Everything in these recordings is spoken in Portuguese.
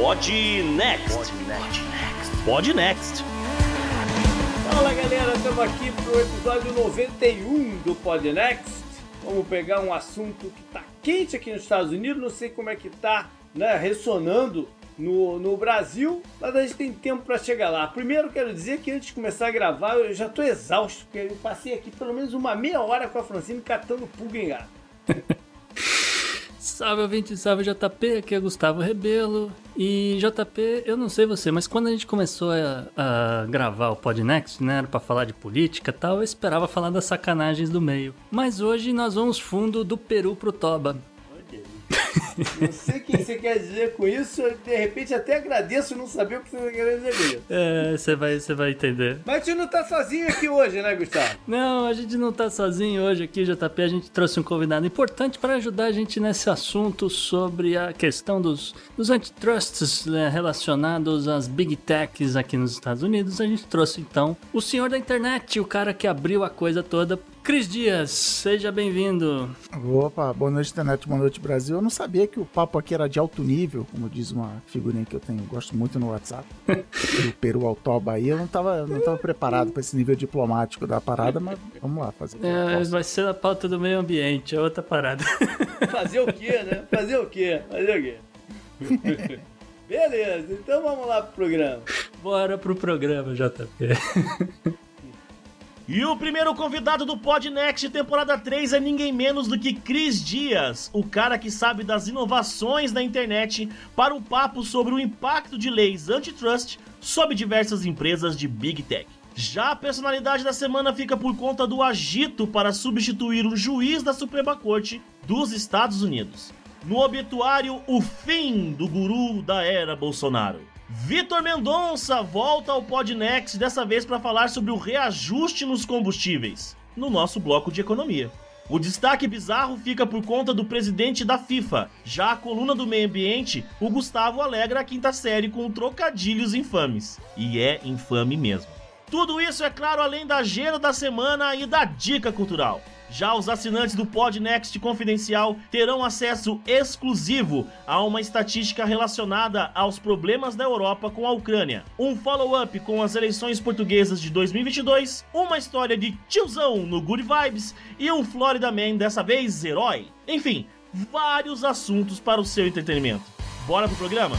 Pod Next. Pod Next. Fala galera, estamos aqui para o episódio 91 do Pod Next. Vamos pegar um assunto que está quente aqui nos Estados Unidos, não sei como é que está né, ressonando no, no Brasil, mas a gente tem tempo para chegar lá. Primeiro quero dizer que antes de começar a gravar eu já estou exausto, porque eu passei aqui pelo menos uma meia hora com a Francine catando pulga em gato. Salve ouvinte, salve JP, aqui é Gustavo Rebelo. E JP, eu não sei você, mas quando a gente começou a, a gravar o Podnext, né, era pra falar de política e tal, eu esperava falar das sacanagens do meio. Mas hoje nós vamos fundo do Peru pro Toba. Não sei o que você quer dizer com isso, eu, de repente até agradeço não saber o que você quer dizer. É, você vai, você vai entender. Mas a gente não tá sozinho aqui hoje, né, Gustavo? Não, a gente não tá sozinho hoje aqui, JP. A gente trouxe um convidado importante para ajudar a gente nesse assunto sobre a questão dos, dos antitrusts né, relacionados às big techs aqui nos Estados Unidos. A gente trouxe então o senhor da internet, o cara que abriu a coisa toda Cris Dias, seja bem-vindo. Opa, boa noite, internet, boa noite, Brasil. Eu não sabia que o papo aqui era de alto nível, como diz uma figurinha que eu tenho, gosto muito no WhatsApp, do Peru ao Toba aí. Eu não tava, não tava preparado para esse nível diplomático da parada, mas vamos lá fazer. É, vai ser a pauta do meio ambiente, é outra parada. Fazer o quê, né? Fazer o quê? Fazer o quê? Beleza, então vamos lá pro programa. Bora pro programa, JP. E o primeiro convidado do Podnext temporada 3 é ninguém menos do que Cris Dias, o cara que sabe das inovações da internet para um papo sobre o impacto de leis antitrust sobre diversas empresas de Big Tech. Já a personalidade da semana fica por conta do agito para substituir um juiz da Suprema Corte dos Estados Unidos. No obituário, o fim do guru da era Bolsonaro. Vitor Mendonça volta ao Podnext, dessa vez para falar sobre o reajuste nos combustíveis, no nosso bloco de economia. O destaque bizarro fica por conta do presidente da FIFA. Já a coluna do meio ambiente, o Gustavo alegra a quinta série com trocadilhos infames. E é infame mesmo. Tudo isso, é claro, além da agenda da semana e da dica cultural. Já os assinantes do Podnext Confidencial terão acesso exclusivo a uma estatística relacionada aos problemas da Europa com a Ucrânia, um follow-up com as eleições portuguesas de 2022, uma história de tiozão no Good Vibes e um Florida Man, dessa vez herói. Enfim, vários assuntos para o seu entretenimento. Bora pro programa?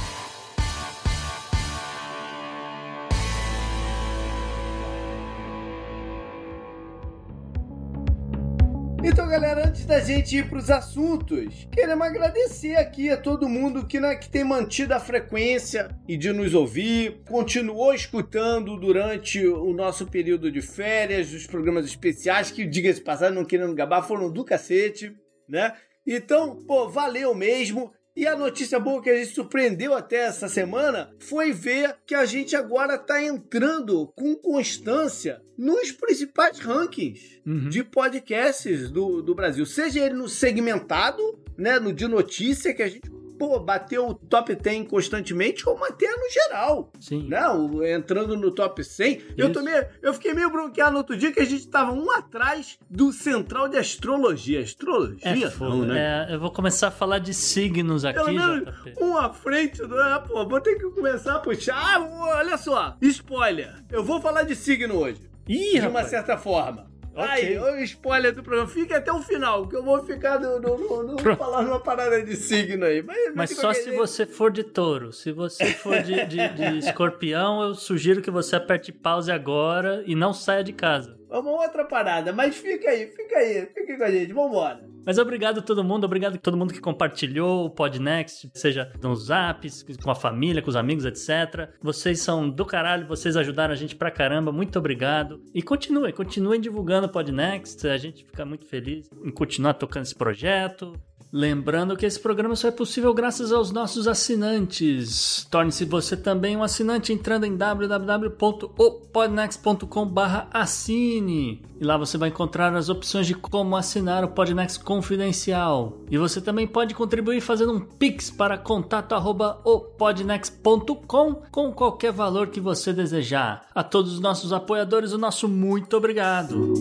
Então, galera, antes da gente ir para os assuntos, queremos agradecer aqui a todo mundo que, né, que tem mantido a frequência e de nos ouvir, continuou escutando durante o nosso período de férias, os programas especiais, que, diga-se passagem, não querendo gabar, foram do cacete, né? Então, pô, valeu mesmo. E a notícia boa que a gente surpreendeu até essa semana foi ver que a gente agora está entrando com constância nos principais rankings Uhum. de podcasts do, do Brasil. Seja ele no segmentado, né, no de notícia, que a gente pô, bateu o top 10 constantemente, como até no geral. Sim. Né? O- entrando no top 100. Eu, Isso. meio- eu fiquei meio bronqueado no outro dia que a gente tava um atrás do Central de Astrologia. Astrologia? É não, foda. né? É, eu vou começar a falar de signos aqui, Pelo menos JP. um à frente do. Ah, pô, vou ter que começar a puxar. Ah, olha só, spoiler. Eu vou falar de signo hoje. Ih, de uma rapaz. certa forma. Aí, o spoiler do programa. Fica até o final, que eu vou ficar no, no, no- no- falando uma parada de signo aí. Mas, Mas só se jeito- você for de touro. Se você for de, de- de escorpião, eu sugiro que você aperte pause agora e não saia de casa. É uma outra parada, mas fica aí, fica aí, fica com a gente, vambora. Mas obrigado a todo mundo, obrigado a todo mundo que compartilhou o Podnext, seja nos zaps, com a família, com os amigos, etc. Vocês são do caralho, vocês ajudaram a gente pra caramba, muito obrigado. E continuem, continuem divulgando o Podnext, a gente fica muito feliz em continuar tocando esse projeto. Lembrando que esse programa só é possível graças aos nossos assinantes. Torne-se você também um assinante entrando em www.opodnext.com/assine. E lá você vai encontrar as opções de como assinar o Podnext Confidencial. E você também pode contribuir fazendo um pix para contato@opodnext.com com qualquer valor que você desejar. A todos os nossos apoiadores, o nosso muito obrigado.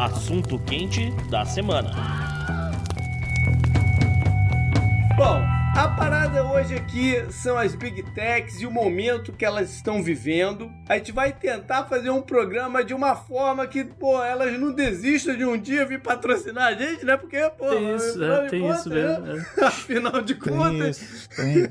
Assunto quente da semana. Bom, a parada hoje aqui são as Big Techs e o momento que elas estão vivendo. A gente vai tentar fazer um programa de uma forma que, pô, elas não desistam de um dia vir patrocinar a gente, né? Porque, pô, Tem isso, é, tem conta, isso né? mesmo. é. Afinal de Tem contas. isso, tem isso.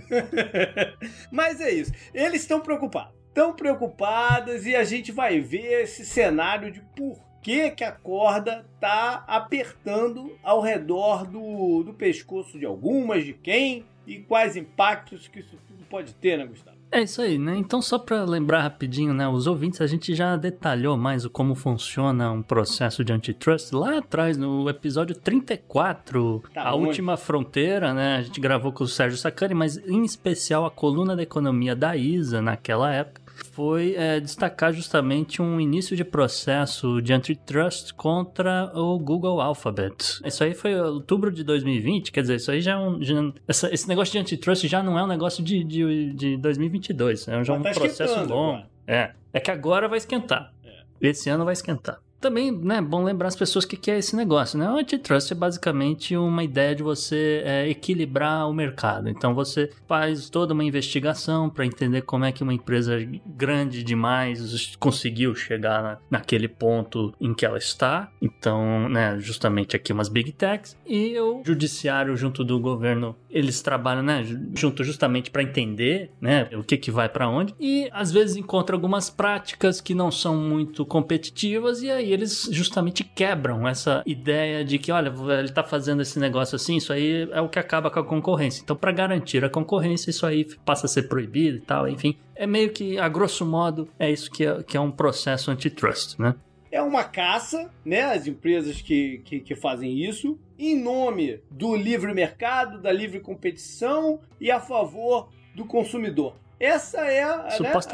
Mas é isso. Eles estão preocupados. Estão preocupadas e a gente vai ver esse cenário de por que, que a corda tá apertando ao redor do, do pescoço de algumas, de quem e quais impactos que isso tudo pode ter, né, Gustavo? É isso aí, né? Então, só para lembrar rapidinho, né? Os ouvintes, a gente já detalhou mais o como funciona um processo de antitrust lá atrás, no episódio 34, Tá A? Última Fronteira, né? A gente gravou com o Sérgio Sacani, mas em especial a coluna da economia da ISA naquela época foi é, destacar justamente um início de processo de antitrust contra o Google Alphabet. Isso aí foi outubro de 2020, quer dizer, isso aí já é um. já- essa- esse negócio de antitrust já não é um negócio de, de, de 2022, é já um tá processo esquentando longo. É. É que agora vai esquentar. Esse ano vai esquentar. Também, né, bom lembrar as pessoas o que, que é esse negócio, né? O antitrust é basicamente uma ideia de você é, equilibrar o mercado. Então você faz toda uma investigação para entender como é que uma empresa grande demais conseguiu chegar na- naquele ponto em que ela está. Então, né, justamente aqui umas big techs e o judiciário junto do governo, eles trabalham, né, ju- junto justamente para entender, né, o que que vai para onde e às vezes encontram algumas práticas que não são muito competitivas e aí eles justamente quebram essa ideia de que, olha, ele tá fazendo esse negócio assim, isso aí é o que acaba com a concorrência. Então, para garantir a concorrência, isso aí passa a ser proibido e tal, enfim. É meio que, a grosso modo, é isso que é, que é um processo antitrust, né? É uma caça, né? As empresas que, que, que fazem isso, em nome do livre mercado, da livre competição e a favor do consumidor. Essa é,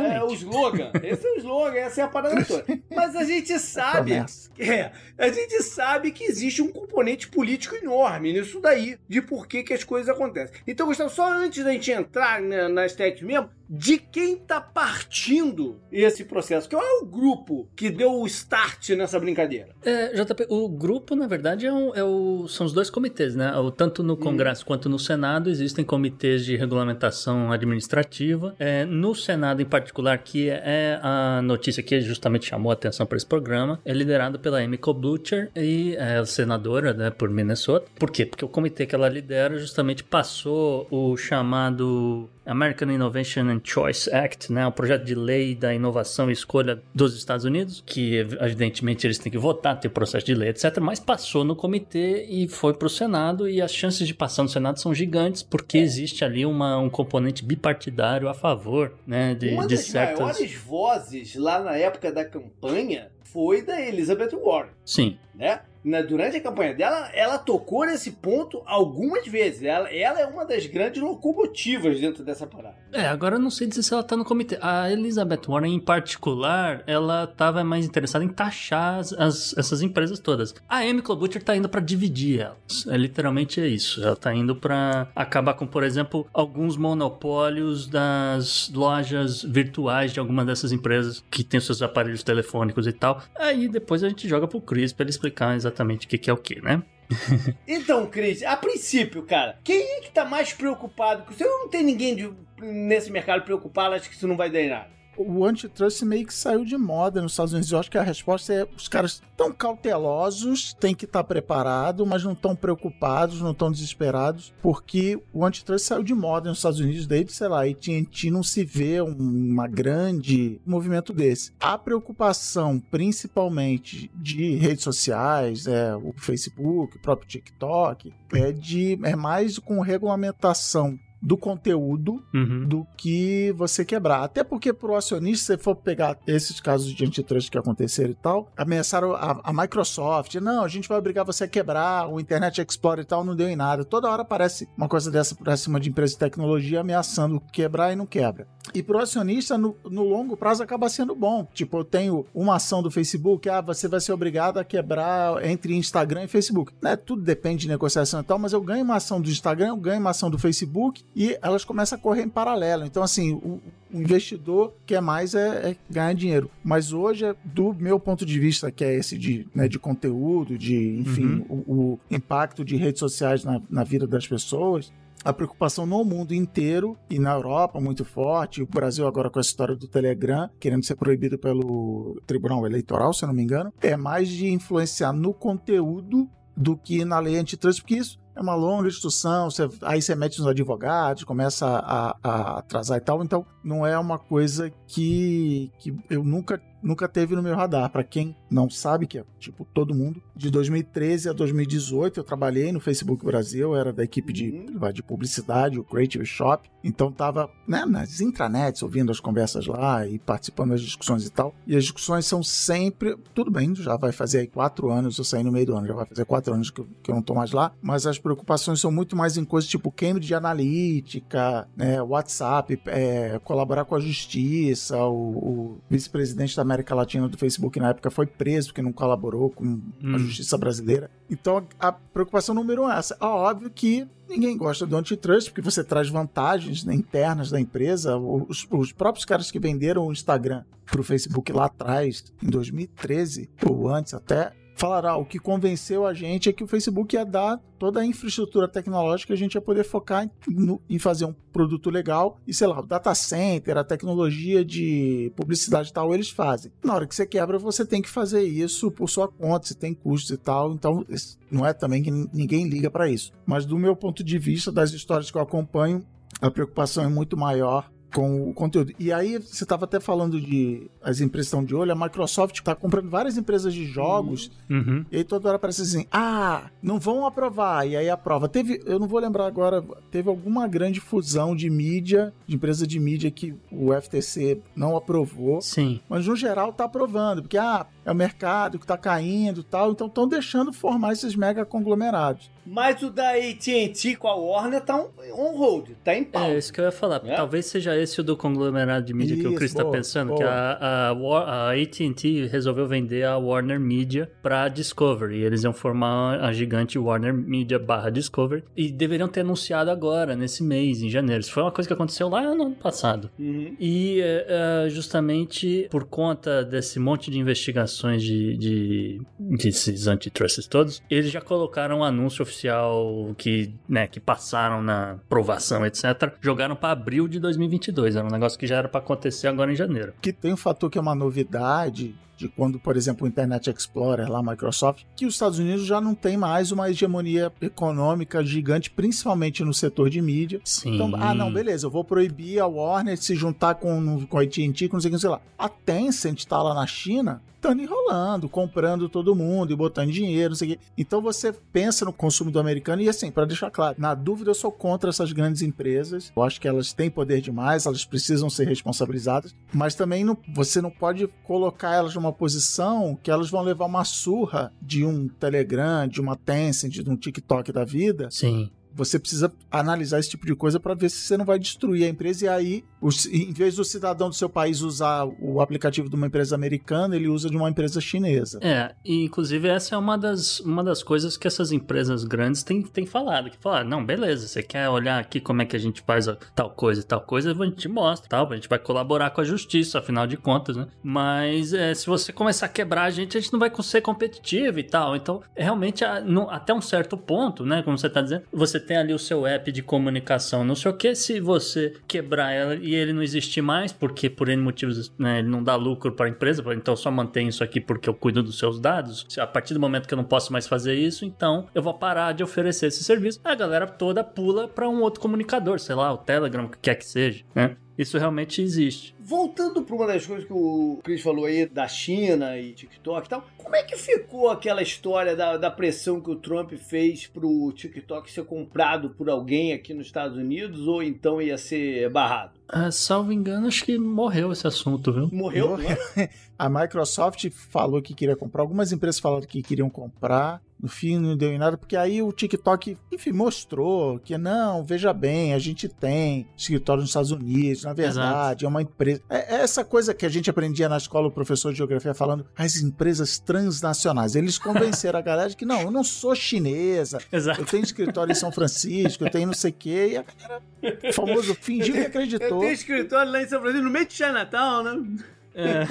né, é o slogan. Esse é o slogan, essa é a parada toda. Mas a gente sabe. É, a gente sabe que existe um componente político enorme nisso daí, de por que, que as coisas acontecem. Então, Gustavo, só antes da gente entrar na- nas techs mesmo, de quem tá partindo esse processo? Qual é o grupo que deu o start nessa brincadeira? É, JP, o grupo, na verdade, é um- é o- são os dois comitês, né? O- Tanto no Congresso quanto no Senado existem comitês de regulamentação administrativa. É, no Senado, em particular, que é a notícia que justamente chamou a atenção para esse programa, é liderado pela Amy Klobuchar e é senadora né, por Minnesota. Por quê? Porque o comitê que ela lidera justamente passou o chamado American Innovation and Choice Act, né, o projeto de lei da inovação e escolha dos Estados Unidos, que evidentemente eles têm que votar, ter processo de lei, etc. Mas passou no comitê e foi para o Senado e as chances de passar no Senado são gigantes porque existe ali uma, um componente bipartidário a favor, né, de, Uma de das certas. maiores vozes lá na época da campanha foi da Elizabeth Warren, Sim. né? Na- durante a campanha dela, ela tocou nesse ponto algumas vezes. Ela, ela é uma das grandes locomotivas dentro dessa parada. É, agora eu não sei dizer se ela tá no comitê. A Elizabeth Warren, em particular, ela tava mais interessada em taxar as, as- essas empresas todas. A Amy Klobuchar tá indo pra dividir elas. É literalmente é isso. Ela tá indo pra acabar com, por exemplo, alguns monopólios das lojas virtuais de alguma dessas empresas que tem seus aparelhos telefônicos e tal. Aí depois a gente joga pro Chris pra ele explicar exatamente o que, que é o que, né? Então, Cris, a princípio, cara, quem é que tá mais preocupado? Porque você não tem ninguém de- nesse mercado preocupado, acho que isso não vai dar em nada. O antitrust meio que saiu de moda nos Estados Unidos. Eu acho que a resposta é: os caras estão cautelosos, têm que estar preparados, mas não estão preocupados, não estão desesperados, porque o antitrust saiu de moda nos Estados Unidos desde, sei lá, AT&T não se vê um uma grande movimento desse. A preocupação, principalmente de redes sociais, é o Facebook, o próprio TikTok, é de é mais com regulamentação do conteúdo Uhum. do que você quebrar. Até porque pro acionista, se você for pegar esses casos de antitrust que aconteceram e tal, ameaçaram a, a Microsoft, não, a gente vai obrigar você a quebrar, o Internet Explorer e tal, não deu em nada. Toda hora aparece uma coisa dessa pra cima de empresa de tecnologia ameaçando quebrar e não quebra. E pro acionista, no, no longo prazo, acaba sendo bom. Tipo, eu tenho uma ação do Facebook, ah, você vai ser obrigado a quebrar entre Instagram e Facebook. Né? Tudo depende de negociação e tal, mas eu ganho uma ação do Instagram, eu ganho uma ação do Facebook, e elas começam a correr em paralelo. Então, assim, o, o investidor quer mais é, é, ganhar dinheiro. Mas hoje, do meu ponto de vista, que é esse de, né, de conteúdo, de, enfim, uhum. o, o, impacto de redes sociais na, na vida das pessoas, a preocupação no mundo inteiro e na Europa muito forte, o Brasil agora com a história do Telegram, querendo ser proibido pelo Tribunal Eleitoral, se eu não me engano, é mais de influenciar no conteúdo do que na lei antitrust, porque isso é uma longa discussão, você, aí você mete nos advogados, começa a, a, atrasar e tal, então não é uma coisa que, que eu nunca nunca teve no meu radar. Para quem não sabe, que é tipo todo mundo, de 2013 a 2018 eu trabalhei no Facebook Brasil, era da equipe de, uhum. de publicidade, o Creative Shop. Então tava né, nas intranets ouvindo as conversas lá e participando das discussões e tal. E as discussões são sempre. Tudo bem, já vai fazer aí quatro anos, eu saí no meio do ano, já vai fazer quatro anos que eu, que eu não tô mais lá. Mas as preocupações são muito mais em coisas tipo Cambridge Analytica, né, WhatsApp, é, colaborar com a justiça, o, o vice-presidente da América Latina do Facebook na época foi preso porque não colaborou com hum. a justiça brasileira. Então a preocupação número um é essa. É óbvio que ninguém gosta do antitrust porque você traz vantagens né, internas da empresa. Os, os próprios caras que venderam o Instagram para o Facebook lá atrás, em 2013 ou antes até, falará, o que convenceu a gente é que o Facebook ia dar toda a infraestrutura tecnológica, a gente ia poder focar em, no, em fazer um produto legal e, sei lá, o data center, a tecnologia de publicidade e tal, eles fazem. Na hora que você quebra, você tem que fazer isso por sua conta, você tem custos e tal, então não é também que ninguém liga para isso. Mas do meu ponto de vista, das histórias que eu acompanho, a preocupação é muito maior com o conteúdo. E aí, você estava até falando de as empresas estão de olho, a Microsoft está comprando várias empresas de jogos, uhum. e aí toda hora parece assim, ah, não vão aprovar, e aí aprova. Teve, eu não vou lembrar agora, teve alguma grande fusão de mídia, de empresa de mídia que o FTC não aprovou. Sim. Mas no geral tá aprovando, porque ah, é o mercado que tá caindo e tal, então estão deixando formar esses mega conglomerados. Mas o da AT&T com a Warner tá on hold, tá em pau. É isso que eu ia falar. É? Talvez seja esse o do conglomerado de mídia isso, que o Chris tá boa, tá pensando, boa. que a, a, a AT&T resolveu vender a Warner Media pra Discovery. Eles iam formar a gigante Warner Media barra Discovery e deveriam ter anunciado agora, nesse mês, em janeiro. Isso foi uma coisa que aconteceu lá no ano passado. Uhum. E uh, justamente por conta desse monte de investigações de, de desses antitrusts todos, eles já colocaram um anúncio oficial que, né, que passaram na aprovação, etc., jogaram para abril de 2022. Era um negócio que já era para acontecer agora em janeiro. Que tem um fator que é uma novidade, de quando, por exemplo, o Internet Explorer, lá Microsoft, que os Estados Unidos já não tem mais uma hegemonia econômica gigante, principalmente no setor de mídia. Sim. Então, ah, não, beleza, eu vou proibir a Warner de se juntar com, com a AT&T, com não sei o que, sei lá. A Tencent está lá na China, estando enrolando, comprando todo mundo e botando dinheiro, não sei o quê. Então você pensa no consumidor americano e assim, para deixar claro, na dúvida eu sou contra essas grandes empresas. Eu acho que elas têm poder demais, elas precisam ser responsabilizadas, mas também não, você não pode colocar elas numa posição que elas vão levar uma surra de um Telegram, de uma Tencent, de um TikTok da vida. Sim você precisa analisar esse tipo de coisa para ver se você não vai destruir a empresa. E aí, em vez do cidadão do seu país usar o aplicativo de uma empresa americana, ele usa de uma empresa chinesa. É, e inclusive essa é uma das, uma das coisas que essas empresas grandes têm, têm falado. Que falaram, não, beleza, você quer olhar aqui como é que a gente faz tal coisa e tal coisa, a gente mostra, tal, a gente vai colaborar com a justiça, afinal de contas, né? Mas é, se você começar a quebrar a gente, a gente não vai ser competitivo e tal. Então, realmente, até um certo ponto, né, como você tá dizendo, você tem ali o seu app de comunicação, não sei o que, se você quebrar ela e ele não existir mais, porque por N motivos né, ele não dá lucro para a empresa, então só mantém isso aqui porque eu cuido dos seus dados. A partir do momento que eu não posso mais fazer isso, então eu vou parar de oferecer esse serviço. A galera toda pula para um outro comunicador, sei lá, o Telegram, o que quer que seja, né? Isso realmente existe. Voltando para uma das coisas que o Chris falou aí da China e TikTok e tal, como é que ficou aquela história da, da pressão que o Trump fez pro TikTok ser comprado por alguém aqui nos Estados Unidos ou então ia ser barrado? Ah, salvo engano, acho que morreu esse assunto, viu? Morreu? A Microsoft falou que queria comprar, algumas empresas falaram que queriam comprar. No fim, não deu em nada, porque aí o TikTok, enfim, mostrou que não, veja bem, a gente tem escritório nos Estados Unidos, na verdade, Exato. é uma empresa. É, é essa coisa que a gente aprendia na escola, o professor de geografia falando, as empresas transnacionais. Eles convenceram a galera de que não, eu não sou chinesa, Exato. eu tenho escritório em São Francisco, eu tenho não sei o quê, e a galera, o famoso, fingiu que acreditou. Eu tenho escritório lá em São Francisco, no meio de Chinatown, né? É.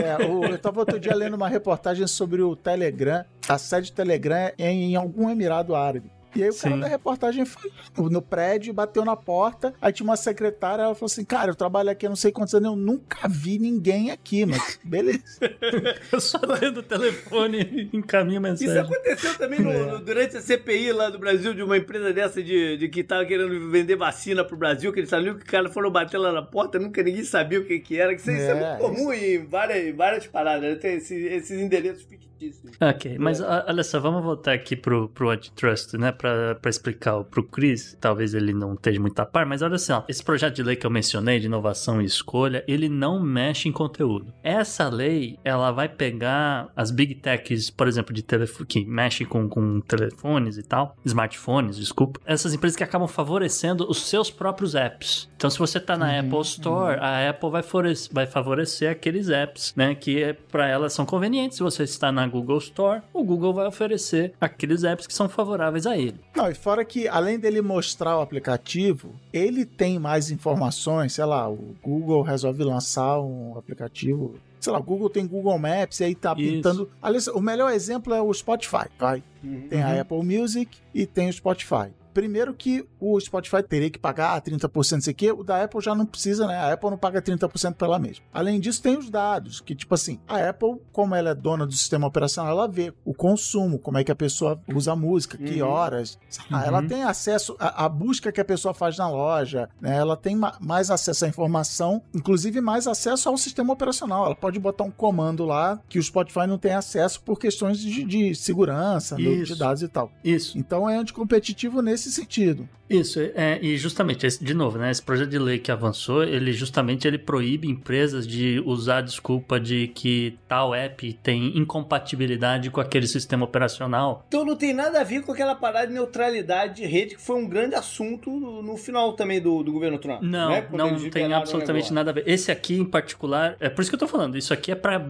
é o, eu estava outro dia lendo uma reportagem sobre o Telegram. A sede do Telegram é em algum Emirado Árabe. E aí o Sim. cara da reportagem foi no prédio, bateu na porta, aí tinha uma secretária, ela falou assim, cara, eu trabalho aqui há não sei quantos anos, eu nunca vi ninguém aqui, mas beleza. eu só dentro do telefone encaminho mensagem. Isso aconteceu também no, no, durante a CPI lá do Brasil, de uma empresa dessa de, de que tava querendo vender vacina pro Brasil, que eles sabiam que o cara foram bater lá na porta, nunca ninguém sabia o que que era, que isso é, isso é muito comum isso... em várias, várias paradas, né? tem esse, esses endereços fictícios. Ok, mas é. olha só, vamos voltar aqui pro, pro antitrust, né? Para explicar pro Chris, talvez ele não esteja muito a par, mas olha assim, ó, esse projeto de lei que eu mencionei de inovação e escolha, ele não mexe em conteúdo. Essa lei, ela vai pegar as big techs, por exemplo, de telefone, que mexem com, com telefones e tal, smartphones, desculpa, essas empresas que acabam favorecendo os seus próprios apps. Então, se você tá na uhum, Apple Store, uhum. a Apple vai favorecer, vai favorecer aqueles apps, né, que é, para elas são convenientes. Se você está na Google Store, o Google vai oferecer aqueles apps que são favoráveis a ele. Não, e fora que, além dele mostrar o aplicativo, ele tem mais informações, sei lá, o Google resolve lançar um aplicativo sei lá, o Google tem Google Maps e aí tá Isso. pintando. Aliás, o melhor exemplo é o Spotify, vai. Uhum. Tem a Apple Music e tem o Spotify. Primeiro que o Spotify teria que pagar 30%, não sei o quê, o da Apple já não precisa, né? A Apple não paga 30% para ela mesma. Além disso, tem os dados, que tipo assim, a Apple, como ela é dona do sistema operacional, ela vê o consumo, como é que a pessoa usa a música, uhum. que horas. Uhum. Ela tem acesso à busca que a pessoa faz na loja, né? Ela tem ma mais acesso à informação, inclusive mais acesso ao sistema operacional. Ela pode botar um comando lá que o Spotify não tem acesso por questões de, de segurança, de dados e tal. Isso. Então é anticompetitivo nesse nesse sentido. Isso, é, e justamente, esse, de novo, né, esse projeto de lei que avançou, ele justamente ele proíbe empresas de usar a desculpa de que tal app tem incompatibilidade com aquele sistema operacional. Então não tem nada a ver com aquela parada de neutralidade de rede que foi um grande assunto no final também do, do governo Trump. Não, né? não tem absolutamente nada a ver. Esse aqui em particular, é por isso que eu tô falando, isso aqui é para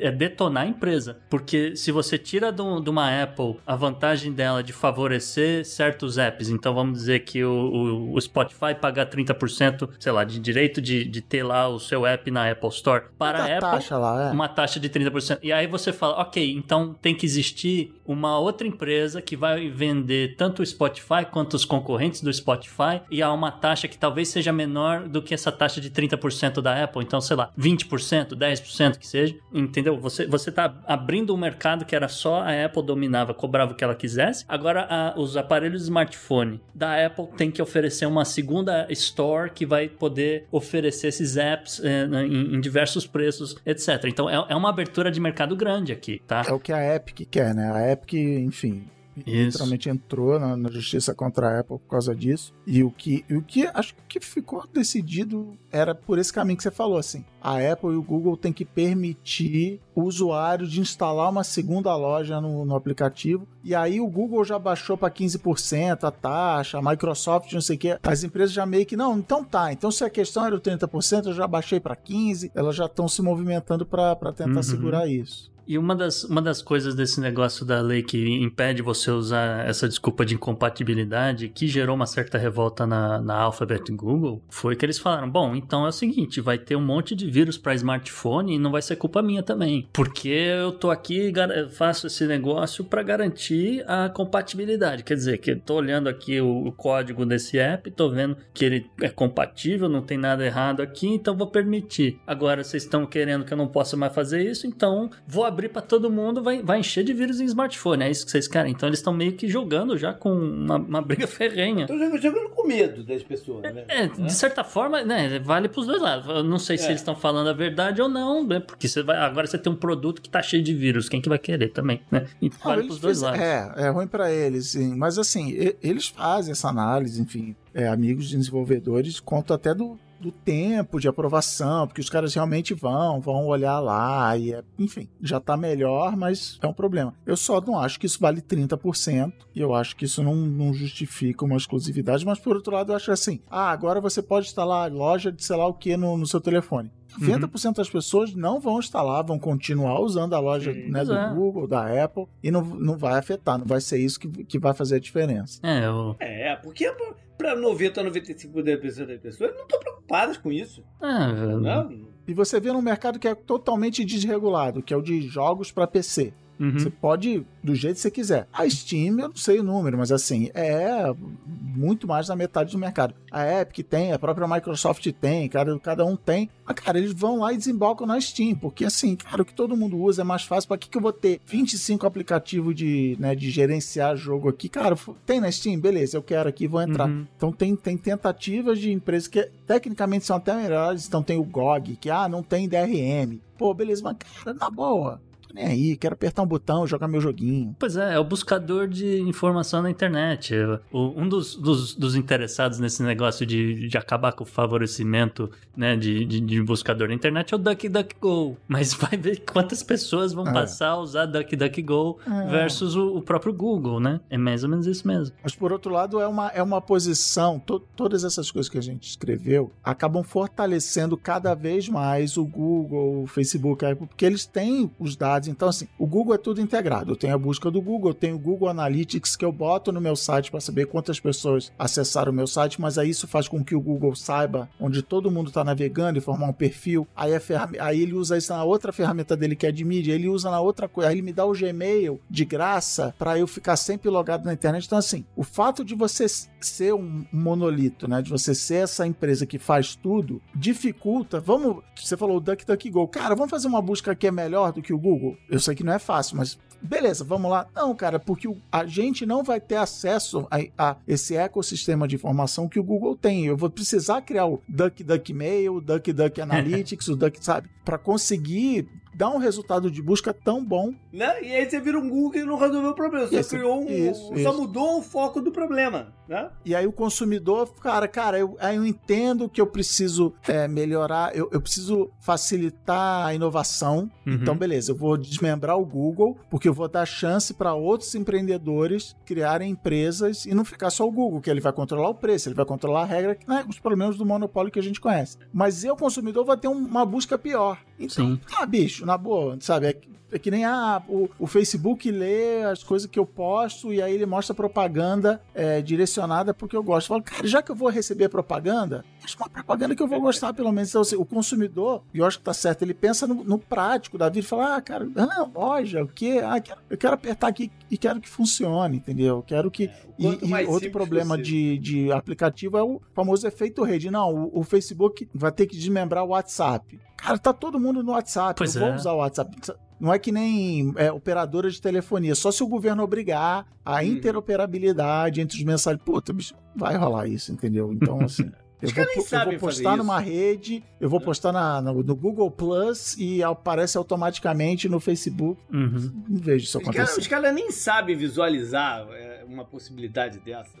é detonar a empresa. Porque se você tira de uma Apple a vantagem dela de favorecer certos apps, então vamos dizer que o, o, o Spotify paga 30%, sei lá, de direito de, de ter lá o seu app na Apple Store para a Apple, taxa lá, é. uma taxa de 30%. E aí você fala, ok, então tem que existir uma outra empresa que vai vender tanto o Spotify quanto os concorrentes do Spotify e há uma taxa que talvez seja menor do que essa taxa de 30% da Apple, então sei lá, 20%, 10% que seja, entendeu? Você, você tá abrindo um mercado que era só a Apple dominava, cobrava o que ela quisesse, agora a, os aparelhos de smartphone da Apple tem que oferecer uma segunda store que vai poder oferecer esses apps é, em, em, diversos preços, etc. Então é, é uma abertura de mercado grande aqui, tá? É o que a Epic quer, né? A Epic, enfim, isso. literalmente entrou na, na, justiça contra a Apple por causa disso. E o que, o que acho que ficou decidido era por esse caminho que você falou, assim. A Apple e o Google têm que permitir o usuário de instalar uma segunda loja no, no aplicativo. E aí o Google já baixou para 15% a taxa, a Microsoft, não sei o que. As empresas já meio que, não, então tá. Então se a questão era o 30%, eu já baixei para 15%. Elas já estão se movimentando para tentar uhum. segurar isso. E uma das, uma das coisas desse negócio da lei que impede você usar essa desculpa de incompatibilidade, que gerou uma certa revolta na, na Alphabet Google, foi que eles falaram: bom, então é o seguinte, vai ter um monte de vírus para smartphone e não vai ser culpa minha também. Porque eu tô aqui, faço esse negócio para garantir a compatibilidade. Quer dizer, que eu tô olhando aqui o, o código desse app, tô vendo que ele é compatível, não tem nada errado aqui, então vou permitir. Agora vocês estão querendo que eu não possa mais fazer isso, então vou abrir abrir para todo mundo, vai, vai encher de vírus em smartphone. É isso que vocês querem. Então eles estão meio que jogando já com uma, uma briga ferrenha. Estão jogando com medo das pessoas, né? É, de certa forma, né? Vale pros dois lados. Eu não sei é. se eles estão falando a verdade ou não, né? Porque você vai, agora você tem um produto que tá cheio de vírus. Quem que vai querer também, né? E não, vale pros dois lados. É, é ruim para eles, sim. Mas assim, eles fazem essa análise, enfim. É, amigos desenvolvedores contam até do do tempo de aprovação, porque os caras realmente vão, vão olhar lá e é, enfim, já tá melhor, mas é um problema. Eu só não acho que isso vale 30% e eu acho que isso não, não justifica uma exclusividade, mas por outro lado eu acho assim, ah, agora você pode instalar loja de sei lá o que no, no seu telefone. 90% uhum. das pessoas não vão instalar, vão continuar usando a loja né, do é. Google, da Apple, e não, não vai afetar, não vai ser isso que, que vai fazer a diferença. É, eu... é porque para 90 a 95% das pessoas não estão preocupadas com isso. É, não. E você vê num mercado que é totalmente desregulado, que é o de jogos para PC. Uhum. Você pode do jeito que você quiser. A Steam, eu não sei o número, mas assim, é muito mais da metade do mercado. A Epic tem, a própria Microsoft tem, cada, cada um tem. Mas, cara, eles vão lá e desembolcam na Steam, porque assim, cara, o que todo mundo usa é mais fácil. Pra que, que eu vou ter 25 aplicativos de, né, de gerenciar jogo aqui? Cara, tem na Steam? Beleza, eu quero aqui, vou entrar. Uhum. Então tem, tem tentativas de empresas que tecnicamente são até melhores. Então tem o GOG, que ah, não tem DRM. Pô, beleza, mas cara, na boa tô nem aí, quero apertar um botão, jogar meu joguinho. Pois é, é o buscador de informação na internet. um dos, dos, dos, interessados nesse negócio de, de acabar com o favorecimento né, de, de, de buscador na internet é o DuckDuckGo. Mas vai ver quantas pessoas vão é. passar a usar DuckDuckGo é. versus o, o, próprio Google, né? É mais ou menos isso mesmo. Mas por outro lado, é uma, é uma posição, to, todas essas coisas que a gente escreveu acabam fortalecendo cada vez mais o Google, o Facebook, porque eles têm os dados dados. Então, assim, o Google é tudo integrado. Eu tenho a busca do Google, eu tenho o Google Analytics que eu boto no meu site para saber quantas pessoas acessaram o meu site, mas aí isso faz com que o Google saiba onde todo mundo está navegando e formar um perfil. Aí, aí ele usa isso na outra ferramenta dele que é de mídia, ele usa na outra coisa. Aí ele me dá o Gmail de graça para eu ficar sempre logado na internet. Então, assim, o fato de você ser um monolito, né, de você ser essa empresa que faz tudo, dificulta. Vamos, você falou o DuckDuckGo, cara, vamos fazer uma busca que é melhor do que o Google? Eu sei que não é fácil, mas beleza, vamos lá. Não, cara, porque a gente não vai ter acesso a, a, esse ecossistema de informação que o Google tem. Eu vou precisar criar o DuckDuckMail, o DuckDuck Analytics, o Duck, sabe? Para conseguir dá um resultado de busca tão bom. Né? E aí você vira um Google e não resolveu o problema. Você isso, criou um. Isso, só isso. mudou o foco do problema. Né? E aí o consumidor, cara, cara, eu, eu entendo que eu preciso é, melhorar, eu, eu preciso facilitar a inovação. Uhum. Então, beleza, eu vou desmembrar o Google, porque eu vou dar chance para outros empreendedores criarem empresas e não ficar só o Google, que ele vai controlar o preço, ele vai controlar a regra, né, os problemas do monopólio que a gente conhece. Mas eu, consumidor, vou ter uma busca pior. Então, Sim. tá, bicho, na boa, sabe? É, que nem ah, o, o, Facebook lê as coisas que eu posto e aí ele mostra propaganda é, direcionada porque eu gosto. Eu falo, cara, já que eu vou receber propaganda, acho uma propaganda que eu vou gostar, pelo menos. Então, assim, o consumidor, e eu acho que tá certo, ele pensa no, no prático da vida e fala, ah, cara, ah, loja, o quê? Ah, quero, eu quero apertar aqui e quero que funcione, entendeu? Eu quero que. É, e, e outro problema de, de aplicativo é o famoso efeito rede. Não, o, o Facebook vai ter que desmembrar o WhatsApp. Cara, tá todo mundo no WhatsApp. Pois eu é. vou usar o WhatsApp. Não é que nem é, operadora de telefonia. Só se o governo obrigar a hum. interoperabilidade entre os mensagens. Puta, bicho, vai rolar isso, entendeu? Então, assim. Eu vou, eu vou, postar numa rede, eu vou postar na, no, no, Google Plus e aparece automaticamente no Facebook. Uhum. Não vejo isso acontecer. Os caras nem sabem visualizar é, uma possibilidade dessa.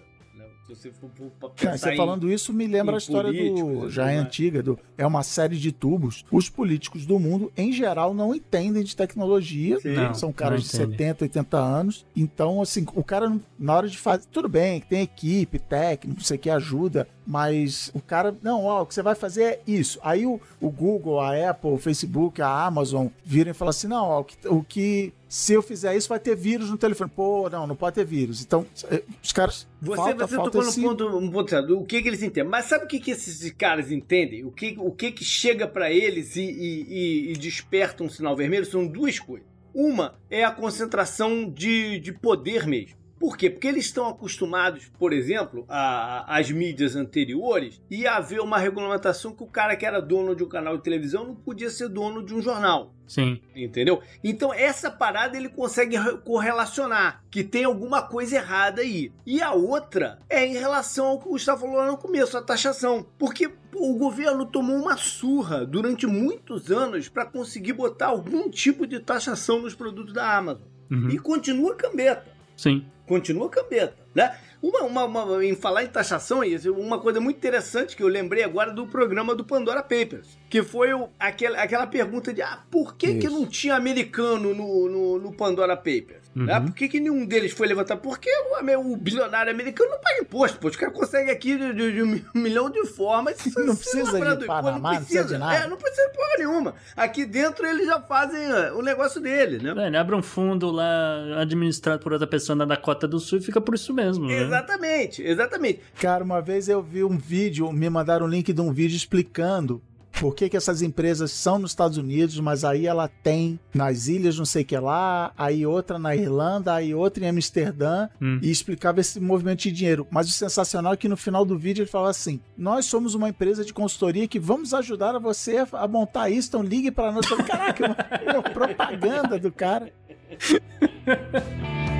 Se você for pensar Você falando isso me lembra a história do. Já é antiga, do, é uma série de tubos. Os políticos do mundo, em geral, não entendem de tecnologia. Não, são caras de 70, 80 anos. Então, assim, o cara, na hora de fazer. Tudo bem, tem equipe, técnico, não sei o que ajuda. Mas o cara, não, ó, o que você vai fazer é isso. Aí o, o Google, a Apple, o Facebook, a Amazon viram e falam assim: não, ó, o que, o que se eu fizer isso, vai ter vírus no telefone. Pô, não, não pode ter vírus. Então, eh, os caras. Você, falta, você falta tocou esse... no ponto, um ponto o que, que eles entendem. Mas sabe o que, que esses caras entendem? O que, o que, que chega para eles e, e, e, desperta um sinal vermelho? São duas coisas. Uma é a concentração de, de poder mesmo. Por quê? Porque eles estão acostumados, por exemplo, às mídias anteriores e haver uma regulamentação que o cara que era dono de um canal de televisão não podia ser dono de um jornal. Sim. Entendeu? Então, essa parada ele consegue correlacionar que tem alguma coisa errada aí. E a outra é em relação ao que o Gustavo falou lá no começo, a taxação. Porque o governo tomou uma surra durante muitos anos para conseguir botar algum tipo de taxação nos produtos da Amazon. Uhum. E continua cambeta. Sim continua cambeta, né? Uma, uma, uma, em falar em taxação, isso, uma coisa muito interessante que eu lembrei agora do programa do Pandora Papers, que foi o, aquela, aquela pergunta de ah, por que, que não tinha americano no, no, no Pandora Papers? Uhum. Né? Por que, que nenhum deles foi levantado? Porque o, o bilionário americano não paga imposto, pô. Os caras conseguem aqui de, de, de, um milhão de formas. Não precisa de Panamá, não precisa de nada. É, não precisa de porra nenhuma. Aqui dentro eles já fazem uh, o negócio dele, né? É, ele abre um fundo lá administrado por outra pessoa na Dakota do Sul e fica por isso mesmo. Né? Exatamente, exatamente. Cara, uma vez eu vi um vídeo, me mandaram um link de um vídeo explicando por que, que essas empresas são nos Estados Unidos, mas aí ela tem nas ilhas não sei o que lá, aí outra na Irlanda, aí outra em Amsterdã, hum. e explicava esse movimento de dinheiro. Mas o sensacional é que no final do vídeo ele fala assim: nós somos uma empresa de consultoria que vamos ajudar a você a montar isso, então ligue para nós. Caraca, uma, uma propaganda do cara.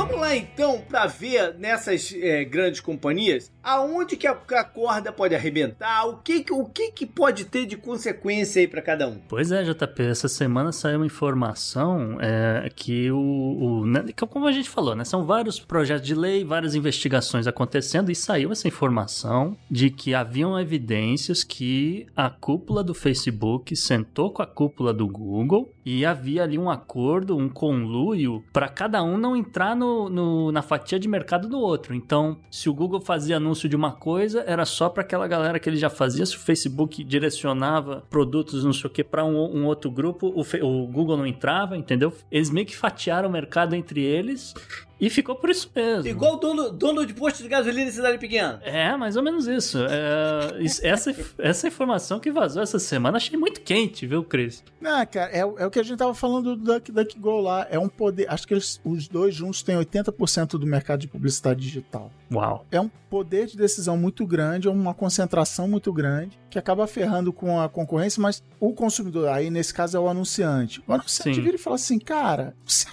Vamos lá então para ver nessas é, grandes companhias aonde que a, corda pode arrebentar, o que o que, que pode ter de consequência aí para cada um. Pois é, JP, essa semana saiu uma informação é, que o, o né, como a gente falou, né, são vários projetos de lei, várias investigações acontecendo e saiu essa informação de que haviam evidências que a cúpula do Facebook sentou com a cúpula do Google e havia ali um acordo, um conluio para cada um não entrar no, no, na fatia de mercado do outro. Então, se o Google fazia anúncio de uma coisa, era só para aquela galera que ele já fazia. Se o Facebook direcionava produtos, não sei o que, para um, um, outro grupo, o, o Google não entrava, entendeu? Eles meio que fatiaram o mercado entre eles e ficou por isso mesmo. Igual dono, dono de posto de gasolina em cidade pequena. É, mais ou menos isso. É, essa, essa informação que vazou essa semana achei muito quente, viu, Cris? Não, cara, é, é o que a gente tava falando do Duck, Duck Go lá. É um poder. Acho que eles, os dois juntos têm 80% do mercado de publicidade digital. Uau. É um poder de decisão muito grande, é uma concentração muito grande, que acaba ferrando com a concorrência, mas o consumidor, aí nesse caso é o anunciante. O anunciante Sim. vira e fala assim, cara, você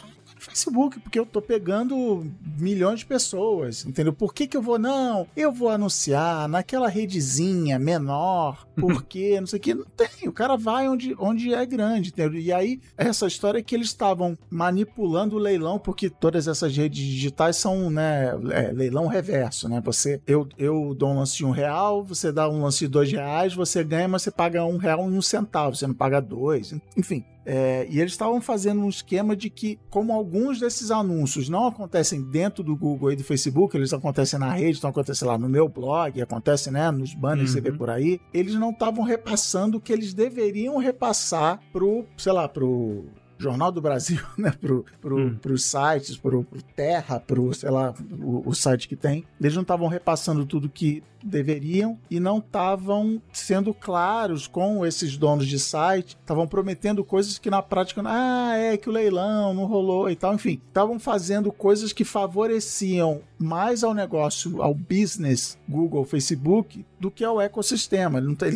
Facebook, porque eu tô pegando milhões de pessoas, entendeu? Por que que eu vou, não, eu vou anunciar naquela redezinha menor, porque não sei o que, não tem, o cara vai onde, onde é grande, entendeu? E aí, essa história é que eles estavam manipulando o leilão, porque todas essas redes digitais são, né, é, leilão reverso, né? Você, eu, eu dou um lance de um real, você dá um lance de dois reais, você ganha, mas você paga um real e um centavo, você não paga dois, enfim. É, e eles estavam fazendo um esquema de que, como alguns desses anúncios não acontecem dentro do Google e do Facebook, eles acontecem na rede, estão acontecendo lá no meu blog, acontecem né, nos banners uhum. que você vê por aí, eles não estavam repassando o que eles deveriam repassar pro, sei lá, pro Jornal do Brasil, né, pro, pro, hum. pros sites, pro, pro Terra, pro, sei lá, o, o site que tem. Eles não estavam repassando tudo que deveriam e não estavam sendo claros com esses donos de site, estavam prometendo coisas que na prática, ah, é que o leilão não rolou e tal, enfim, estavam fazendo coisas que favoreciam mais ao negócio, ao business Google, Facebook, do que ao ecossistema. Ele tá,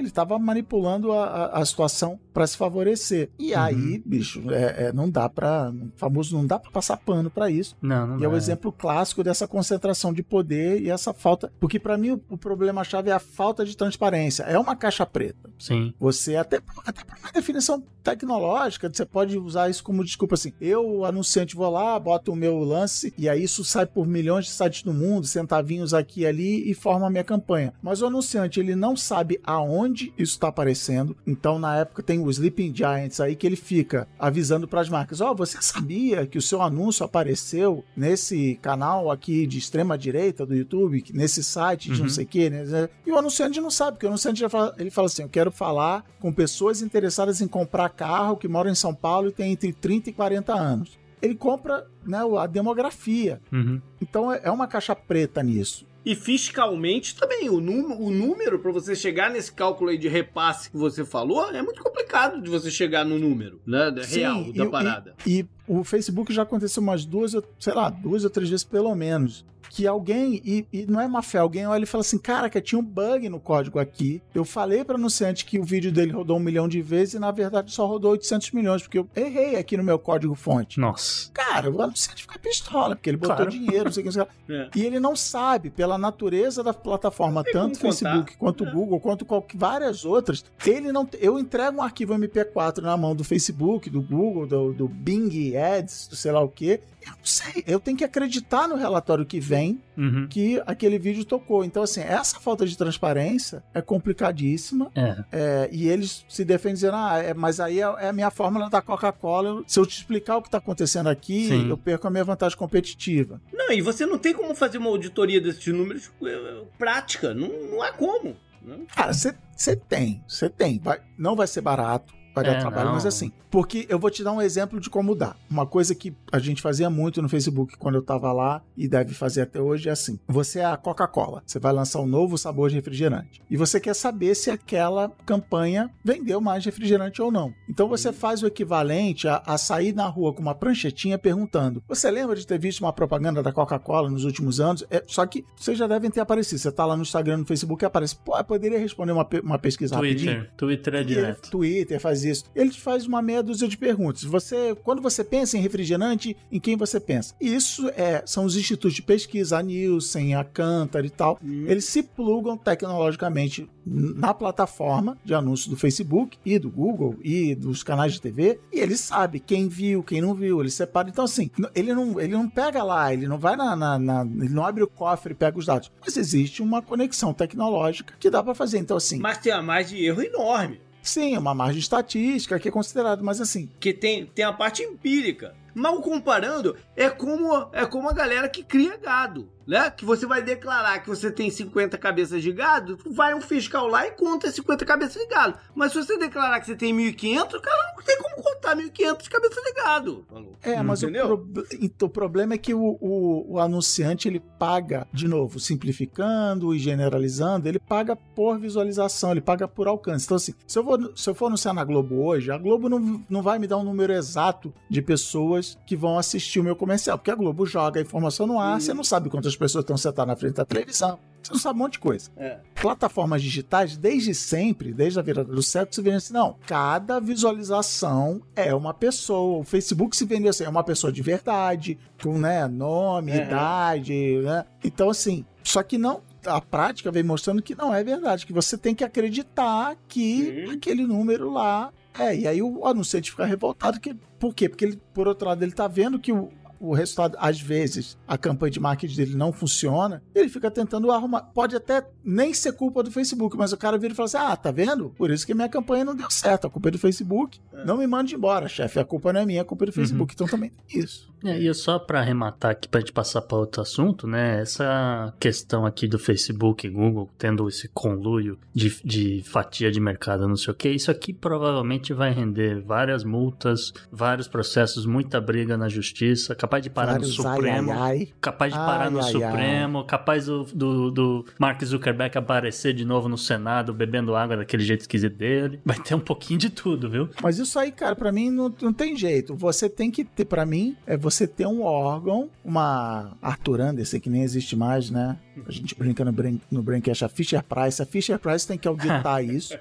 estava né, manipulando a, a, a situação para se favorecer. E uhum. aí, bicho, é, é, não dá para, famoso, não dá para passar pano para isso. Não, não e é o exemplo clássico dessa concentração de poder e essa falta, porque para mim o problema-chave é a falta de transparência. É uma caixa preta. Sim. Você, até, até por uma definição tecnológica, você pode usar isso como desculpa assim. Eu, anunciante, vou lá, boto o meu lance e aí isso sai por milhões de sites no mundo, centavinhos aqui e ali e forma a minha campanha. Mas o anunciante, ele não sabe aonde isso está aparecendo. Então, na época, tem o Sleeping Giants aí que ele fica avisando para as marcas: Ó, oh, você sabia que o seu anúncio apareceu nesse canal aqui de extrema direita do YouTube, nesse site de uhum. não sei o que, né? E o anunciante não sabe, porque o anunciante já fala, ele fala assim: eu quero falar com pessoas interessadas em comprar carro que moram em São Paulo e tem entre 30 e 40 anos. Ele compra né, a demografia. Uhum. Então é, é uma caixa preta nisso. E fiscalmente também, o, o número para você chegar nesse cálculo aí de repasse que você falou, é muito complicado de você chegar no número, né? Real Sim, da e, parada. E, e o Facebook já aconteceu umas duas, sei lá, duas ou três vezes pelo menos que alguém, e, e, não é má fé, alguém olha e fala assim: cara, que tinha um bug no código aqui. Eu falei para o anunciante que o vídeo dele rodou um milhão de vezes e na verdade só rodou 800 milhões, porque eu errei aqui no meu código fonte. Nossa. Cara, o anunciante fica pistola, porque ele botou claro. dinheiro, não sei o que. Não sei o. É. E ele não sabe, pela natureza da plataforma, tanto Facebook contar. quanto é. Google, quanto várias outras, ele não. Eu entrego um arquivo MP4 na mão do Facebook, do Google, do, do Bing ads, sei lá o quê. Eu não sei, eu tenho que acreditar no relatório que vem Uhum. que aquele vídeo tocou. Então, assim, essa falta de transparência é complicadíssima. É. É, e eles se defendem dizendo, ah, é, mas aí é, é a minha fórmula da Coca-Cola. Se eu te explicar o que está acontecendo aqui, Sim. eu perco a minha vantagem competitiva. Não, e você não tem como fazer uma auditoria desses números eh, prática. Não, não há como. né? Cara, você tem, você tem. Vai- não vai ser barato, vai dar É, trabalho, não. mas assim. Porque eu vou te dar um exemplo de como dá. Uma coisa que a gente fazia muito no Facebook quando eu tava lá e deve fazer até hoje é assim: você é a Coca-Cola, você vai lançar um novo sabor de refrigerante. E você quer saber se aquela campanha vendeu mais refrigerante ou não. Então você faz o equivalente a, a sair na rua com uma pranchetinha perguntando: Você lembra de ter visto uma propaganda da Coca-Cola nos últimos anos? É, só que vocês já devem ter aparecido. Você tá lá no Instagram, no Facebook e aparece. Pô, poderia responder uma, uma pesquisa rapidinho? Twitter. Twitter é direto. Twitter faz isso. Ele te faz uma meia dúzia de perguntas. Você, quando você pensa em refrigerante, em quem você pensa? Isso é, são os institutos de pesquisa, a Nielsen, a Cantar e tal. Eles se plugam tecnologicamente na plataforma de anúncios do Facebook e do Google e dos canais de TV e ele sabe quem viu, quem não viu, ele separa. Então, assim, ele não, ele não pega lá, ele não vai na, na- na- Ele não abre o cofre e pega os dados. Mas existe uma conexão tecnológica que dá para fazer. Então, assim, Mas tem a margem de erro enorme. Sim, é uma margem estatística que é considerado, mas assim, que tem, tem a parte empírica. Mal comparando, é como, é como a galera que cria gado, né? Que você vai declarar que você tem 50 cabeças de gado, vai um fiscal lá e conta 50 cabeças de gado. Mas se você declarar que você tem 1.500, o cara não tem como contar 1.500 cabeças de gado. É, mas o, prob- então, o problema é que o, o- o anunciante ele paga, de novo, simplificando e generalizando, ele paga por visualização, ele paga por alcance. Então, assim, se eu, vou, se eu for anunciar na Globo hoje, a Globo não, não vai me dar um número exato de pessoas que vão assistir o meu comercial, porque a Globo joga a informação no ar, Uhum. você não sabe quantas pessoas estão sentadas na frente da televisão, você não sabe um monte de coisa É. plataformas digitais, desde sempre, desde a virada do século, se vende assim, não, cada visualização é uma pessoa. O Facebook se vendeu assim, é uma pessoa de verdade, com né, nome, Uhum. idade, né? Então, assim, só que não. A prática vem mostrando que não é verdade, que você tem que acreditar que Sim. aquele número lá é. E aí o anunciante fica revoltado. Que, por quê? Porque ele, por outro lado, ele tá vendo que o, o resultado, às vezes, a campanha de marketing dele não funciona, ele fica tentando arrumar. Pode até nem ser culpa do Facebook, mas o cara vira e fala assim: ah, tá vendo? Por isso que minha campanha não deu certo. A culpa é do Facebook. É. Não me mande embora, chefe. A culpa não é minha, a culpa é do Facebook. Então também tem isso. É, e eu só pra arrematar aqui, pra gente passar pra outro assunto, né? Essa questão aqui do Facebook e Google tendo esse conluio de, de fatia de mercado, não sei o que, isso aqui provavelmente vai render várias multas, vários processos, muita briga na justiça, capaz de parar Vários no Supremo. Ai, ai, ai. Capaz de parar no Supremo, capaz do, do, do Mark Zuckerberg aparecer de novo no Senado bebendo água daquele jeito esquisito dele. Vai ter um pouquinho de tudo, viu? Mas isso aí, cara, pra mim não, não tem jeito. Você tem que ter, pra mim, é você ter um órgão, uma Arthur Anderson, que nem existe mais, né? A gente brinca no, Brain, no Braincast, a Fisher Price. A Fisher Price tem que auditar isso.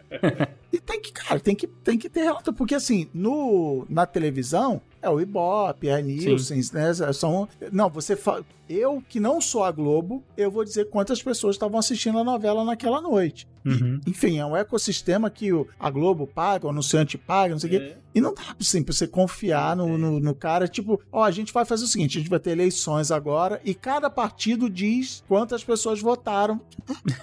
E tem que, cara, tem que, tem que ter relato. Porque, assim, no, na televisão, é o Ibope, é a Nielsen, né? São, não, você fa... Eu, que não sou a Globo, eu vou dizer quantas pessoas estavam assistindo a novela naquela noite. Uhum. Enfim, é um ecossistema que a Globo paga, o anunciante paga, não sei o quê. É. E não dá assim, pra você confiar no, no, no cara, tipo, ó, a gente vai fazer o seguinte: a gente vai ter eleições agora e cada partido diz quantas pessoas votaram.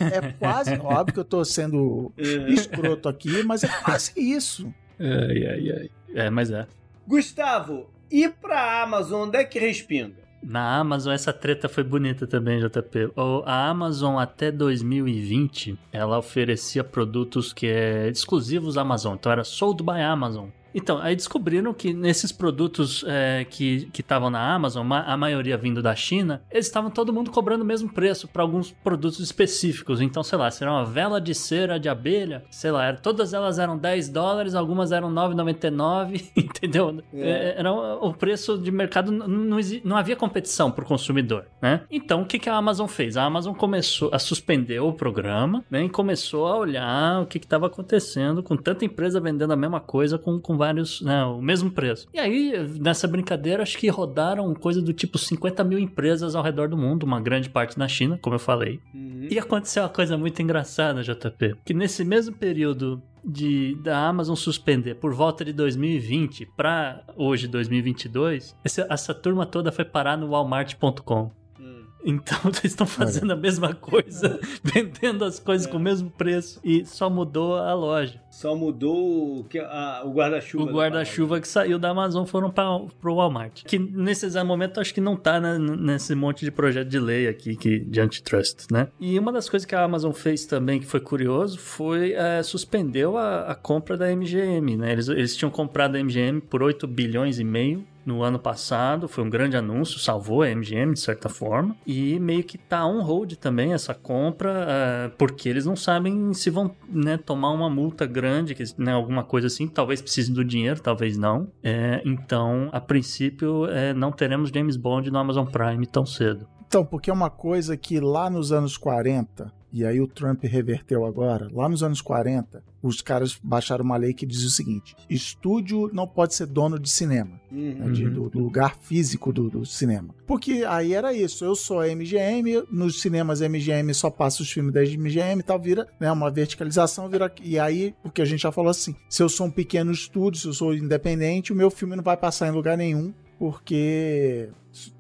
É quase, óbvio que eu tô sendo É. escroto aqui, mas é quase isso. Ai, ai, ai. É, mas é. Gustavo, e pra Amazon, onde é que respinga? Na Amazon, essa treta foi bonita também, JP. A Amazon, até 2020, ela oferecia produtos que é exclusivos Amazon. Então, era sold by Amazon. Então, aí descobriram que nesses produtos é, que estavam na Amazon, ma- a maioria vindo da China, eles estavam todo mundo cobrando o mesmo preço para alguns produtos específicos. Então, sei lá, será uma vela de cera de abelha, sei lá, era- todas elas eram 10 dólares, algumas eram 9,99, entendeu? É. É, era o preço de mercado, não, exi- não havia competição para o consumidor, né? Então, o que, que a Amazon fez? A Amazon começou a suspender o programa, né? E começou a olhar o que estava acontecendo com tanta empresa vendendo a mesma coisa com, com vários, né, o mesmo preço. E aí, nessa brincadeira, acho que rodaram coisa do tipo 50 mil empresas ao redor do mundo, uma grande parte na China, como eu falei. Uhum. E aconteceu uma coisa muito engraçada, JP, que nesse mesmo período de da Amazon suspender por volta de 2020 para hoje 2022, essa, essa turma toda foi parar no walmart.com. Então eles estão fazendo a mesma coisa, vendendo as coisas com o mesmo preço e só mudou a loja. Só mudou o, guarda-chuva. O da guarda-chuva que saiu da Amazon foram para o Walmart. Que nesse exato momento acho que não tá né, nesse monte de projeto de lei aqui que, de antitrust, né? E uma das coisas que a Amazon fez também que foi curioso foi é, suspendeu a, a compra da MGM, né? Eles, eles tinham comprado a MGM por 8 bilhões e meio no ano passado, foi um grande anúncio, salvou a MGM de certa forma, e meio que tá on hold também essa compra, eh, porque eles não sabem se vão né, tomar uma multa grande, né, alguma coisa assim, talvez precise do dinheiro, talvez não. Eh, então, a princípio, eh, não teremos James Bond no Amazon Prime tão cedo. Então, porque é uma coisa que lá nos anos 40, e aí o Trump reverteu agora, lá nos anos 40, os caras baixaram uma lei que diz o seguinte: estúdio não pode ser dono de cinema, Uhum. né, de- do, do lugar físico do, do cinema. Porque aí era isso, eu sou a MGM, nos cinemas MGM só passa os filmes da MGM e tal, vira né, uma verticalização, vira. E aí, o que a gente já falou assim: se eu sou um pequeno estúdio, se eu sou independente, o meu filme não vai passar em lugar nenhum, porque.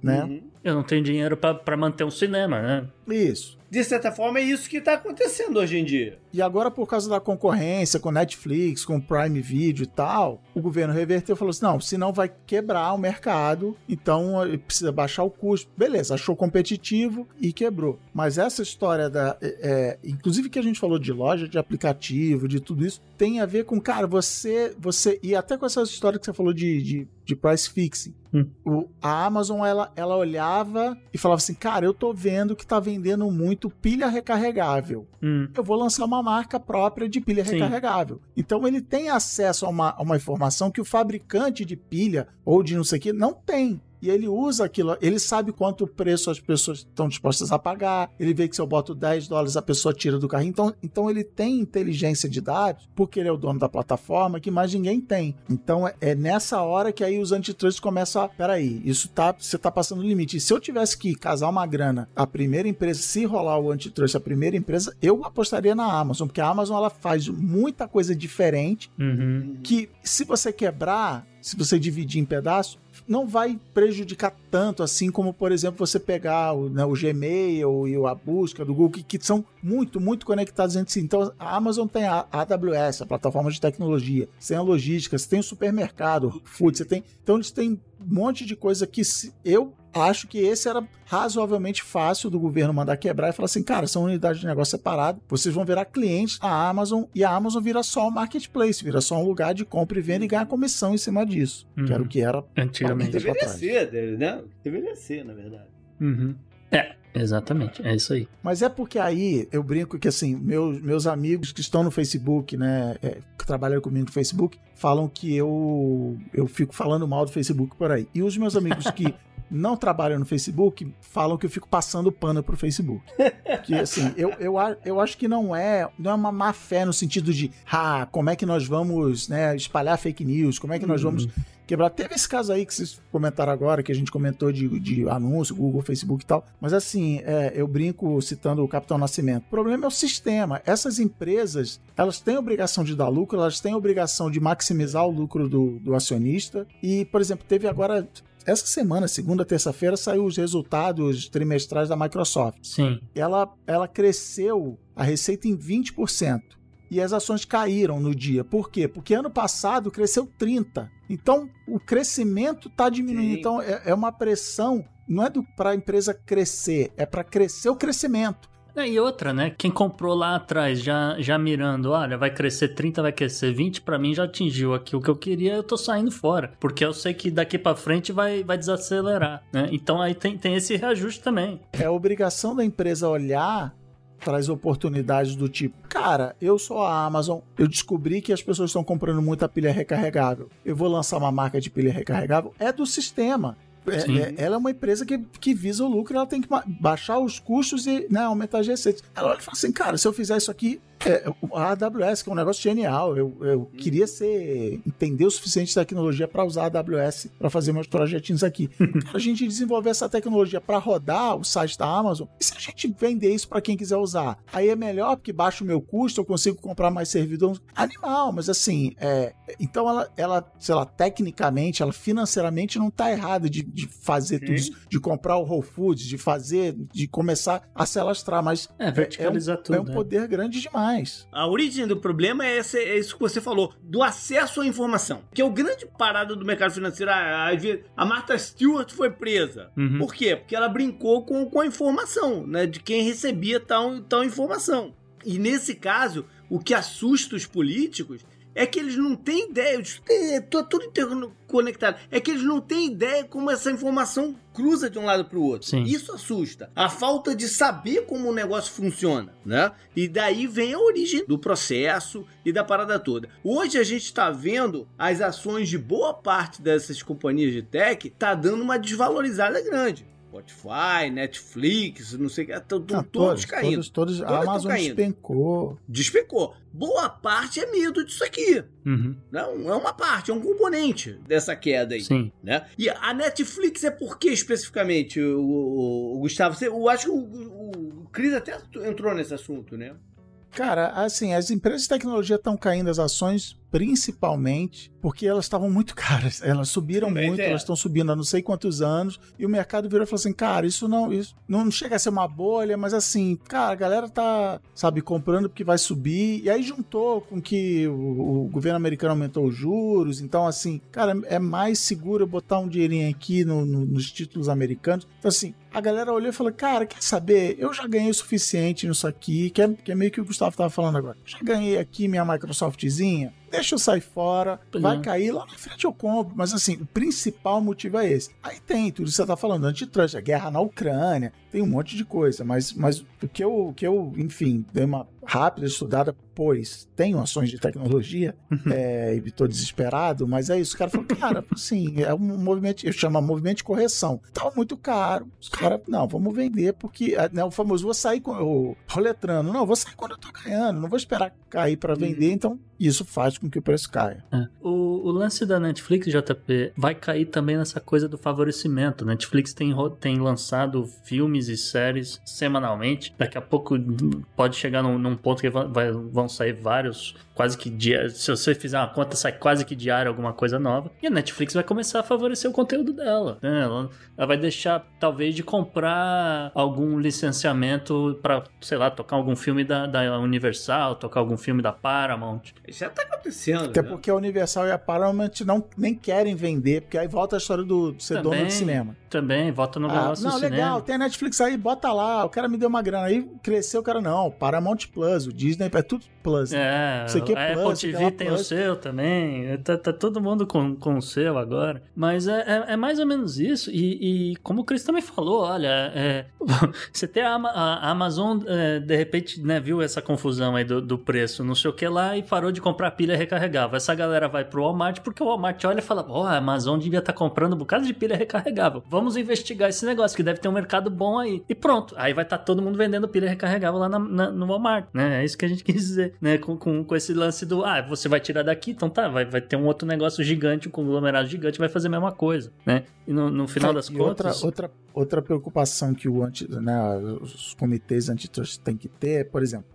né? Uhum. Eu não tenho dinheiro pra manter um cinema, né? Isso. De certa forma, é isso que está acontecendo hoje em dia. E agora, por causa da concorrência com Netflix, com Prime Video e tal, o governo reverteu e falou assim: não, senão vai quebrar o mercado, então eh, precisa baixar o custo. Beleza, achou competitivo e quebrou. Mas essa história da. é, é, inclusive que a gente falou de loja, de aplicativo, de tudo isso, tem a ver com, cara, você. você e até com essa história que você falou de, de, de price fixing. Hum. O- a Amazon, ela, ela olhava e falava assim: cara, eu tô vendo que tá vendendo muito pilha recarregável Hum. eu vou lançar uma marca própria de pilha Sim. recarregável. Então ele tem acesso a uma, a uma informação que o fabricante de pilha ou de não sei o que não tem. E ele usa aquilo, ele sabe quanto preço as pessoas estão dispostas a pagar, ele vê que se eu boto 10 dólares a pessoa tira do carrinho. Então, então ele tem inteligência de dados, porque ele é o dono da plataforma, que mais ninguém tem. Então é, é nessa hora que aí os antitrust começam a. Peraí, isso tá. Você tá passando o limite. E se eu tivesse que casar uma grana, a primeira empresa, se rolar o antitrust, a primeira empresa, eu apostaria na Amazon, porque a Amazon ela faz muita coisa diferente Uhum. que se você quebrar, se você dividir em pedaços, não vai prejudicar tanto assim como, por exemplo, você pegar o, né, o Gmail e a busca do Google, que, que são muito, muito conectados entre si. Então, a Amazon tem a AWS, a plataforma de tecnologia, você tem a logística, você tem o supermercado, o food, você tem. Então, eles têm um monte de coisa que se- eu acho que esse era razoavelmente fácil do governo mandar quebrar e falar assim, cara, são unidades de negócio separadas, vocês vão virar clientes da Amazon e a Amazon vira só um marketplace, vira só um lugar de compra e venda e ganhar comissão em cima disso, que era Uhum. o que era Antigamente. Deveria trás. ser, deve- né? Deveria ser, na verdade. Uhum. É, exatamente. É isso aí. Mas é porque aí eu brinco que assim, meus, meus amigos que estão no Facebook, né, é, que trabalham comigo no Facebook, falam que eu eu fico falando mal do Facebook por aí. E os meus amigos que não trabalham no Facebook falam que eu fico passando pano pro Facebook. Que assim, eu, eu, eu acho que não é, não é uma má fé no sentido de, ah, como é que nós vamos, né, espalhar fake news, como é que nós vamos quebrar. Teve esse caso aí que vocês comentaram agora, que a gente comentou de, de anúncio, Google, Facebook e tal. Mas assim, é, eu brinco citando o Capitão Nascimento. O problema é o sistema. Essas empresas, elas têm obrigação de dar lucro, elas têm obrigação de maximizar o lucro do, do acionista. E, por exemplo, teve agora. Essa semana, segunda, terça-feira, saiu os resultados trimestrais da Microsoft Sim. ela, ela cresceu a receita em 20%. E as ações caíram no dia. Por quê? Porque ano passado cresceu 30%. Então, o crescimento está diminuindo. Sim. Então, é, é uma pressão, não é para a empresa crescer, é para crescer o crescimento. É, E outra, né? Quem comprou lá atrás, já, já mirando, olha, vai crescer 30, vai crescer 20, pra mim já atingiu aqui o que eu queria, eu tô saindo fora. Porque eu sei que daqui pra frente vai, vai desacelerar, né? Então aí tem, tem esse reajuste também. É obrigação da empresa olhar para as oportunidades do tipo, cara, eu sou a Amazon, eu descobri que as pessoas estão comprando muita pilha recarregável. Eu vou lançar uma marca de pilha recarregável. É do sistema. É- é- ela é uma empresa que, que visa o lucro, ela tem que ba- baixar os custos e né, aumentar as receitas. Ela olha e fala assim, cara, se eu fizer isso aqui, É, a AWS, que é um negócio genial. Eu, eu Hum. queria ser entender o suficiente de tecnologia para usar a AWS para fazer meus projetinhos aqui. A gente desenvolver essa tecnologia para rodar o site da Amazon, e se a gente vender isso para quem quiser usar? Aí é melhor porque baixa o meu custo, eu consigo comprar mais servidor. Animal, mas assim, é, então ela, ela, sei lá, tecnicamente, ela financeiramente não tá errada de, de fazer tudo isso, de comprar o Whole Foods, de fazer, de começar a se alastrar, mas É, verticalizar é um, tudo. é um né? poder grande demais. A origem do problema é, esse- é isso que você falou, do acesso à informação. Que é o grande parada do mercado financeiro. A, a, a Martha Stewart foi presa. Uhum. Por quê? Porque ela brincou com, com a informação, né? De quem recebia tal, tal informação. E nesse caso, o que assusta os políticos é que eles não têm ideia. Isso é tô- tudo interconectado. É que eles não têm ideia como essa informação cruza de um lado para o outro. Sim. Isso assusta. A falta de saber como o negócio funciona, né? E daí vem a origem do processo e da parada toda. Hoje a gente está vendo as ações de boa parte dessas companhias de tech tá dando uma desvalorizada grande. Spotify, Netflix, não sei o que, estão Ah, todos, caindo. Todos, todos, Todos a Amazon caindo. despencou. Despecou. Boa parte é medo disso aqui. Uhum. Não, é uma parte, é um componente dessa queda aí. Sim. Né? E a Netflix é por que especificamente, o, o- o Gustavo? Você, eu acho que o, o, o Cris até entrou nesse assunto, né? Cara, assim, as empresas de tecnologia estão caindo as ações principalmente porque elas estavam muito caras. Elas subiram Também muito, é. elas estão subindo há não sei quantos anos, e o mercado virou e falou assim: cara, isso não, isso não chega a ser uma bolha, mas assim, cara, a galera tá, sabe, comprando porque vai subir, e aí juntou com que o, o governo americano aumentou os juros, então assim, cara, é mais seguro botar um dinheirinho aqui no- no- nos títulos americanos. Então assim, a galera olhou e falou: Cara, quer saber? Eu já ganhei o suficiente nisso aqui, que é, que é meio que o Gustavo tava falando agora. Já ganhei aqui minha Microsoftzinha, deixa eu sair fora, Pois vai é. cair lá na frente eu compro. Mas assim, o principal motivo é esse. Aí tem tudo isso que você tá falando, antitrust, a guerra na Ucrânia, tem um monte de coisa, mas, mas o que eu, que eu, enfim, dei uma rápida estudada, pois tenho ações de tecnologia é, e tô desesperado, mas é isso. O cara falou, cara, assim, é um movimento, eu chamo movimento de correção. Tava muito caro. Os caras, não, vamos vender, porque é, né, o famoso, vou sair com o roletrando. Não, vou sair quando eu tô ganhando, não vou esperar cair para vender, então isso faz com que o preço caia. É. O, o lance da Netflix, JP, vai cair também nessa coisa do favorecimento. Netflix tem, tem lançado filmes e séries semanalmente. Daqui a pouco hum, pode chegar num, num ponto que vai- vão sair vários, quase que dia. Se você fizer uma conta, sai quase que diário alguma coisa nova. E a Netflix vai começar a favorecer o conteúdo dela. né? Ela, ela vai deixar, talvez, de comprar algum licenciamento para, sei lá, tocar algum filme da, da Universal, tocar algum filme da Paramount. Isso já tá acontecendo. Até né? porque a Universal e a Paramount não, nem querem vender, porque aí volta a história do de ser dono Também. de cinema. Também, volta no Ah, negócio não, do cinema. legal, tem a Netflix aí, bota lá, o cara me deu uma grana. Aí cresceu o cara, não, Paramount Plus, o Disney, é tudo Plus. É, Isso aqui é a Plus, Apple TV é tem Plus. o seu também. Tá, tá todo mundo com, com o seu agora. Mas é, é, é mais ou menos isso. E, e como o Chris também falou, olha, é, você tem a, a Amazon, é, de repente, né, viu essa confusão aí do, do preço, não sei o que lá, e parou de comprar pilha recarregável. Essa galera vai pro Walmart porque o Walmart olha e fala: Ó, a Amazon devia estar comprando um bocado de pilha recarregável. Vamos investigar esse negócio, que deve ter um mercado bom aí. E pronto. Aí vai estar todo mundo vendendo pilha recarregável lá na- na- no Walmart, né? É isso que a gente quis dizer, né? Com, com, com esse lance do, ah, você vai tirar daqui, então tá, vai, vai ter um outro negócio gigante, um conglomerado gigante, vai fazer a mesma coisa, né? E no, no final das e contas. outra, outra, outra preocupação que o anti, né, os comitês antitrust têm que ter, é, por exemplo,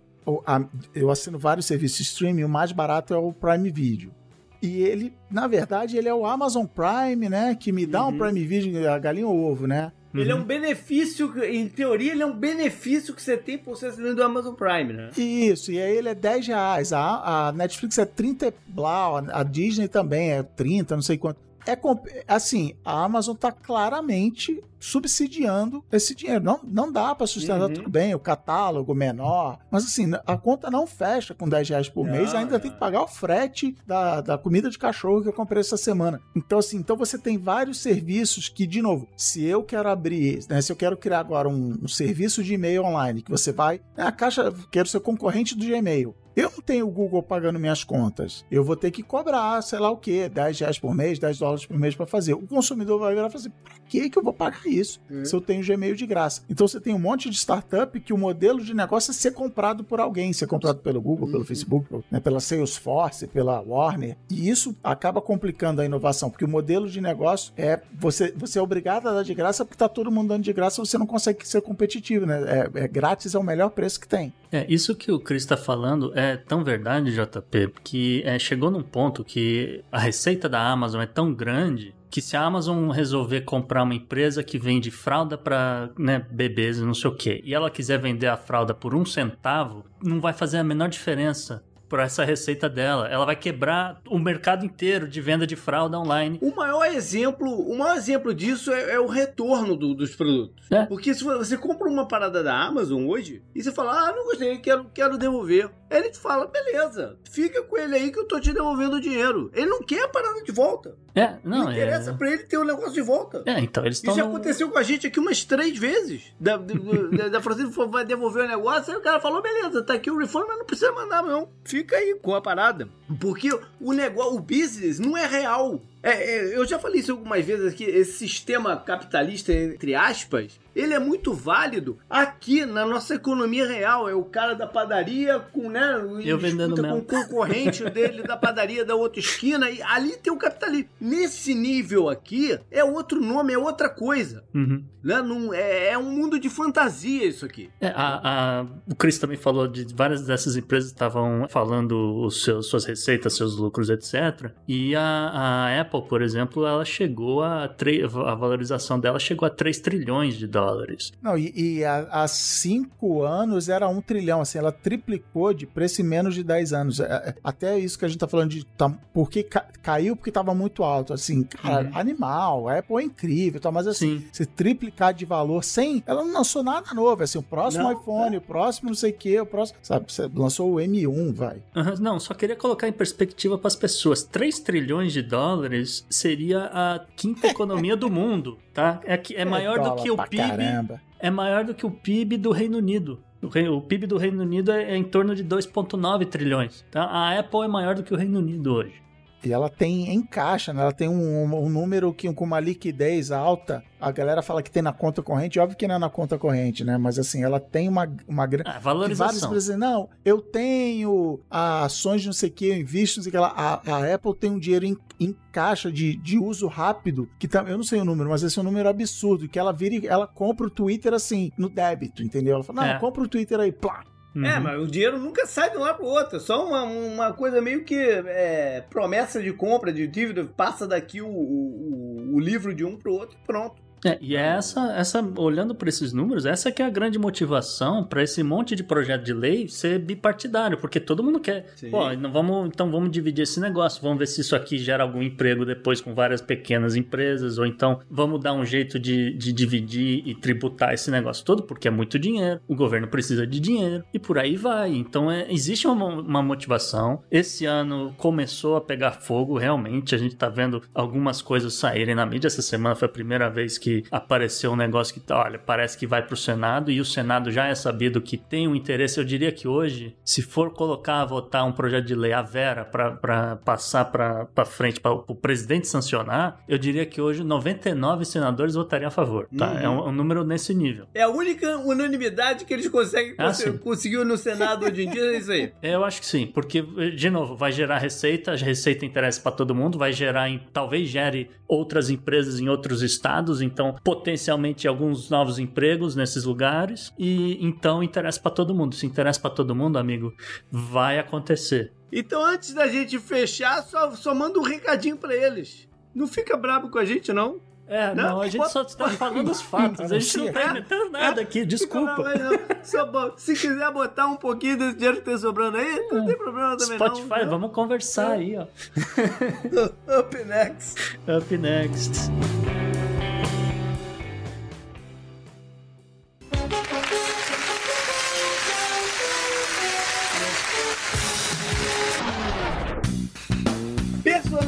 eu assino vários serviços de streaming, o mais barato é o Prime Video. E ele, na verdade, ele é o Amazon Prime, né? Que me dá um Uhum. Prime Video, a galinha ou ovo, né? Ele é Uhum. um benefício, que- em teoria, ele é um benefício que você tem por ser assinante do Amazon Prime, né? Isso, e aí ele é 10 reais. A, a Netflix é 30 e blá, a Disney também é 30, não sei quanto. É assim, a Amazon tá claramente subsidiando esse dinheiro. Não, não dá pra sustentar Uhum. tudo bem, o catálogo menor. Mas assim, a conta não fecha com 10 reais por Não, mês, ainda não. tem que pagar o frete da, da comida de cachorro que eu comprei essa semana. Então, assim, então você tem vários serviços que, de novo, se eu quero abrir, né, se eu quero criar agora um, um serviço de e-mail online, que você vai, né, a caixa, quero ser concorrente do Gmail. Eu não tenho o Google pagando minhas contas. Eu vou ter que cobrar, sei lá o quê, 10 reais por mês, 10 dólares por mês para fazer. O consumidor vai virar e falar assim: pra que, que eu vou pagar isso É. se eu tenho Gmail de graça? Então você tem um monte de startup que o modelo de negócio é ser comprado por alguém, ser comprado pelo Google, pelo Facebook, né, pela Salesforce, pela Warner. E isso acaba complicando a inovação, porque o modelo de negócio é você, você é obrigado a dar de graça porque tá todo mundo dando de graça, você não consegue ser competitivo, né? É, é grátis é o melhor preço que tem. É, isso que o Chris está falando é tão verdade, JP, que é, chegou num ponto que a receita da Amazon é tão grande que se a Amazon resolver comprar uma empresa que vende fralda para né, bebês e não sei o que, e ela quiser vender a fralda por um centavo, não vai fazer a menor diferença por essa receita dela. Ela vai quebrar o mercado inteiro de venda de fralda online. O maior exemplo, o maior exemplo disso é, é o retorno do- dos produtos. É. Porque se você compra uma parada da Amazon hoje e você fala, ah, não gostei, quero, quero devolver. Ele te fala, beleza, fica com ele aí que eu tô te devolvendo o dinheiro. Ele não quer a parada de volta. É, não, Não interessa é. pra ele ter o negócio de volta. É, então eles estão. Isso já no- aconteceu com a gente aqui umas três vezes. Da, da, da Francisco vai devolver o negócio, aí o cara falou, beleza, tá aqui o refund, mas não precisa mandar, não. Fica aí com a parada. Porque o negócio, o business não é real. É, é, eu já falei isso algumas vezes aqui, esse sistema capitalista, entre aspas, ele é muito válido aqui na nossa economia real. É o cara da padaria com, né, Eu vendendo com o concorrente dele da padaria da outra esquina, e ali tem o capitalismo. Nesse nível aqui, é outro nome, é outra coisa. Uhum. Né? Não, é, é um mundo de fantasia isso aqui. É, a- a- o Chris também falou de várias dessas empresas estavam falando os seus, suas receitas, seus lucros, etc. E a, a Apple, por exemplo, ela chegou a tre- a valorização dela chegou a 3 trilhões de dólares. Não, e, e há, há cinco anos era um trilhão, assim, ela triplicou de preço em menos de 10 anos. É, é, até isso que a gente tá falando de tá, porque ca- caiu porque tava muito alto, assim, cara, Uhum. animal, a Apple é incrível, tá, mas assim, Sim. se triplicar de valor sem, ela não lançou nada novo, assim, o próximo Não, iPhone, o próximo não sei o que, o próximo, sabe, você lançou o M1, vai. Aham, Não, só queria colocar em perspectiva para as pessoas. 3 trilhões de dólares seria a quinta economia do mundo, tá? É, que- é maior do dólar que o PIB Caramba. é maior do que o PIB do Reino Unido. O, o PIB do Reino Unido é, é em torno de 2,9 trilhões. Tá? A Apple é maior do que o Reino Unido hoje. E ela tem em caixa, né? Ela tem um, um número que com uma liquidez alta. A galera fala que tem na conta corrente, óbvio que não é na conta corrente, né? Mas assim, ela tem uma, uma grande. Ah, Que várias valorização. empresas dizem, não, eu tenho ah, ações de não sei o que, eu invisto, não sei o que lá. A, a Apple tem um dinheiro em, em caixa de, de uso rápido, que tá, eu não sei o número, mas esse é um número absurdo, que ela vira e ela compra o Twitter assim, no débito, entendeu? Ela fala, não, É. compra o Twitter aí, plá. Uhum. É, mas o dinheiro nunca sai de um lado pro outro. É só uma, uma coisa meio que é, promessa de compra, de dívida. Passa daqui o, o, o livro de um pro outro e pronto. É, e essa, essa, olhando para esses números, essa que é a grande motivação para esse monte de projeto de lei ser bipartidário, porque todo mundo quer. Sim. Pô, não vamos, então vamos dividir esse negócio, vamos ver se isso aqui gera algum emprego depois com várias pequenas empresas, ou então vamos dar um jeito de, de dividir e tributar esse negócio todo, porque é muito dinheiro, o governo precisa de dinheiro, e por aí vai. Então é, existe uma, uma motivação. Esse ano começou a pegar fogo, realmente, a gente tá vendo algumas coisas saírem na mídia. Essa semana foi a primeira vez que apareceu um negócio que, olha, parece que vai pro Senado, e o Senado já é sabido que tem um interesse. Eu diria que hoje, se for colocar a votar um projeto de lei a Vera para passar para frente, para o presidente sancionar, eu diria que hoje 99 senadores votariam a favor, tá? Uhum. É um, um número nesse nível. É a única unanimidade que eles conseguem Ah, cons- sim. conseguir no Senado hoje em dia, é isso aí. Eu acho que sim, porque, de novo, vai gerar receita, a receita interessa para todo mundo, vai gerar, em- talvez gere outras empresas em outros estados, então potencialmente alguns novos empregos nesses lugares, e então interessa para todo mundo. Se interessa para todo mundo, amigo, vai acontecer. Então, antes da gente fechar, só, só manda um recadinho pra eles. Não fica brabo com a gente, não. É, Não, não, a gente bota- só está falando os fatos, a gente não tá inventando nada aqui, desculpa. Não. Bo- se quiser botar um pouquinho desse dinheiro que tem sobrando aí, não tem problema também Spotify, não. vamos conversar aí, ó. Up next. Up next.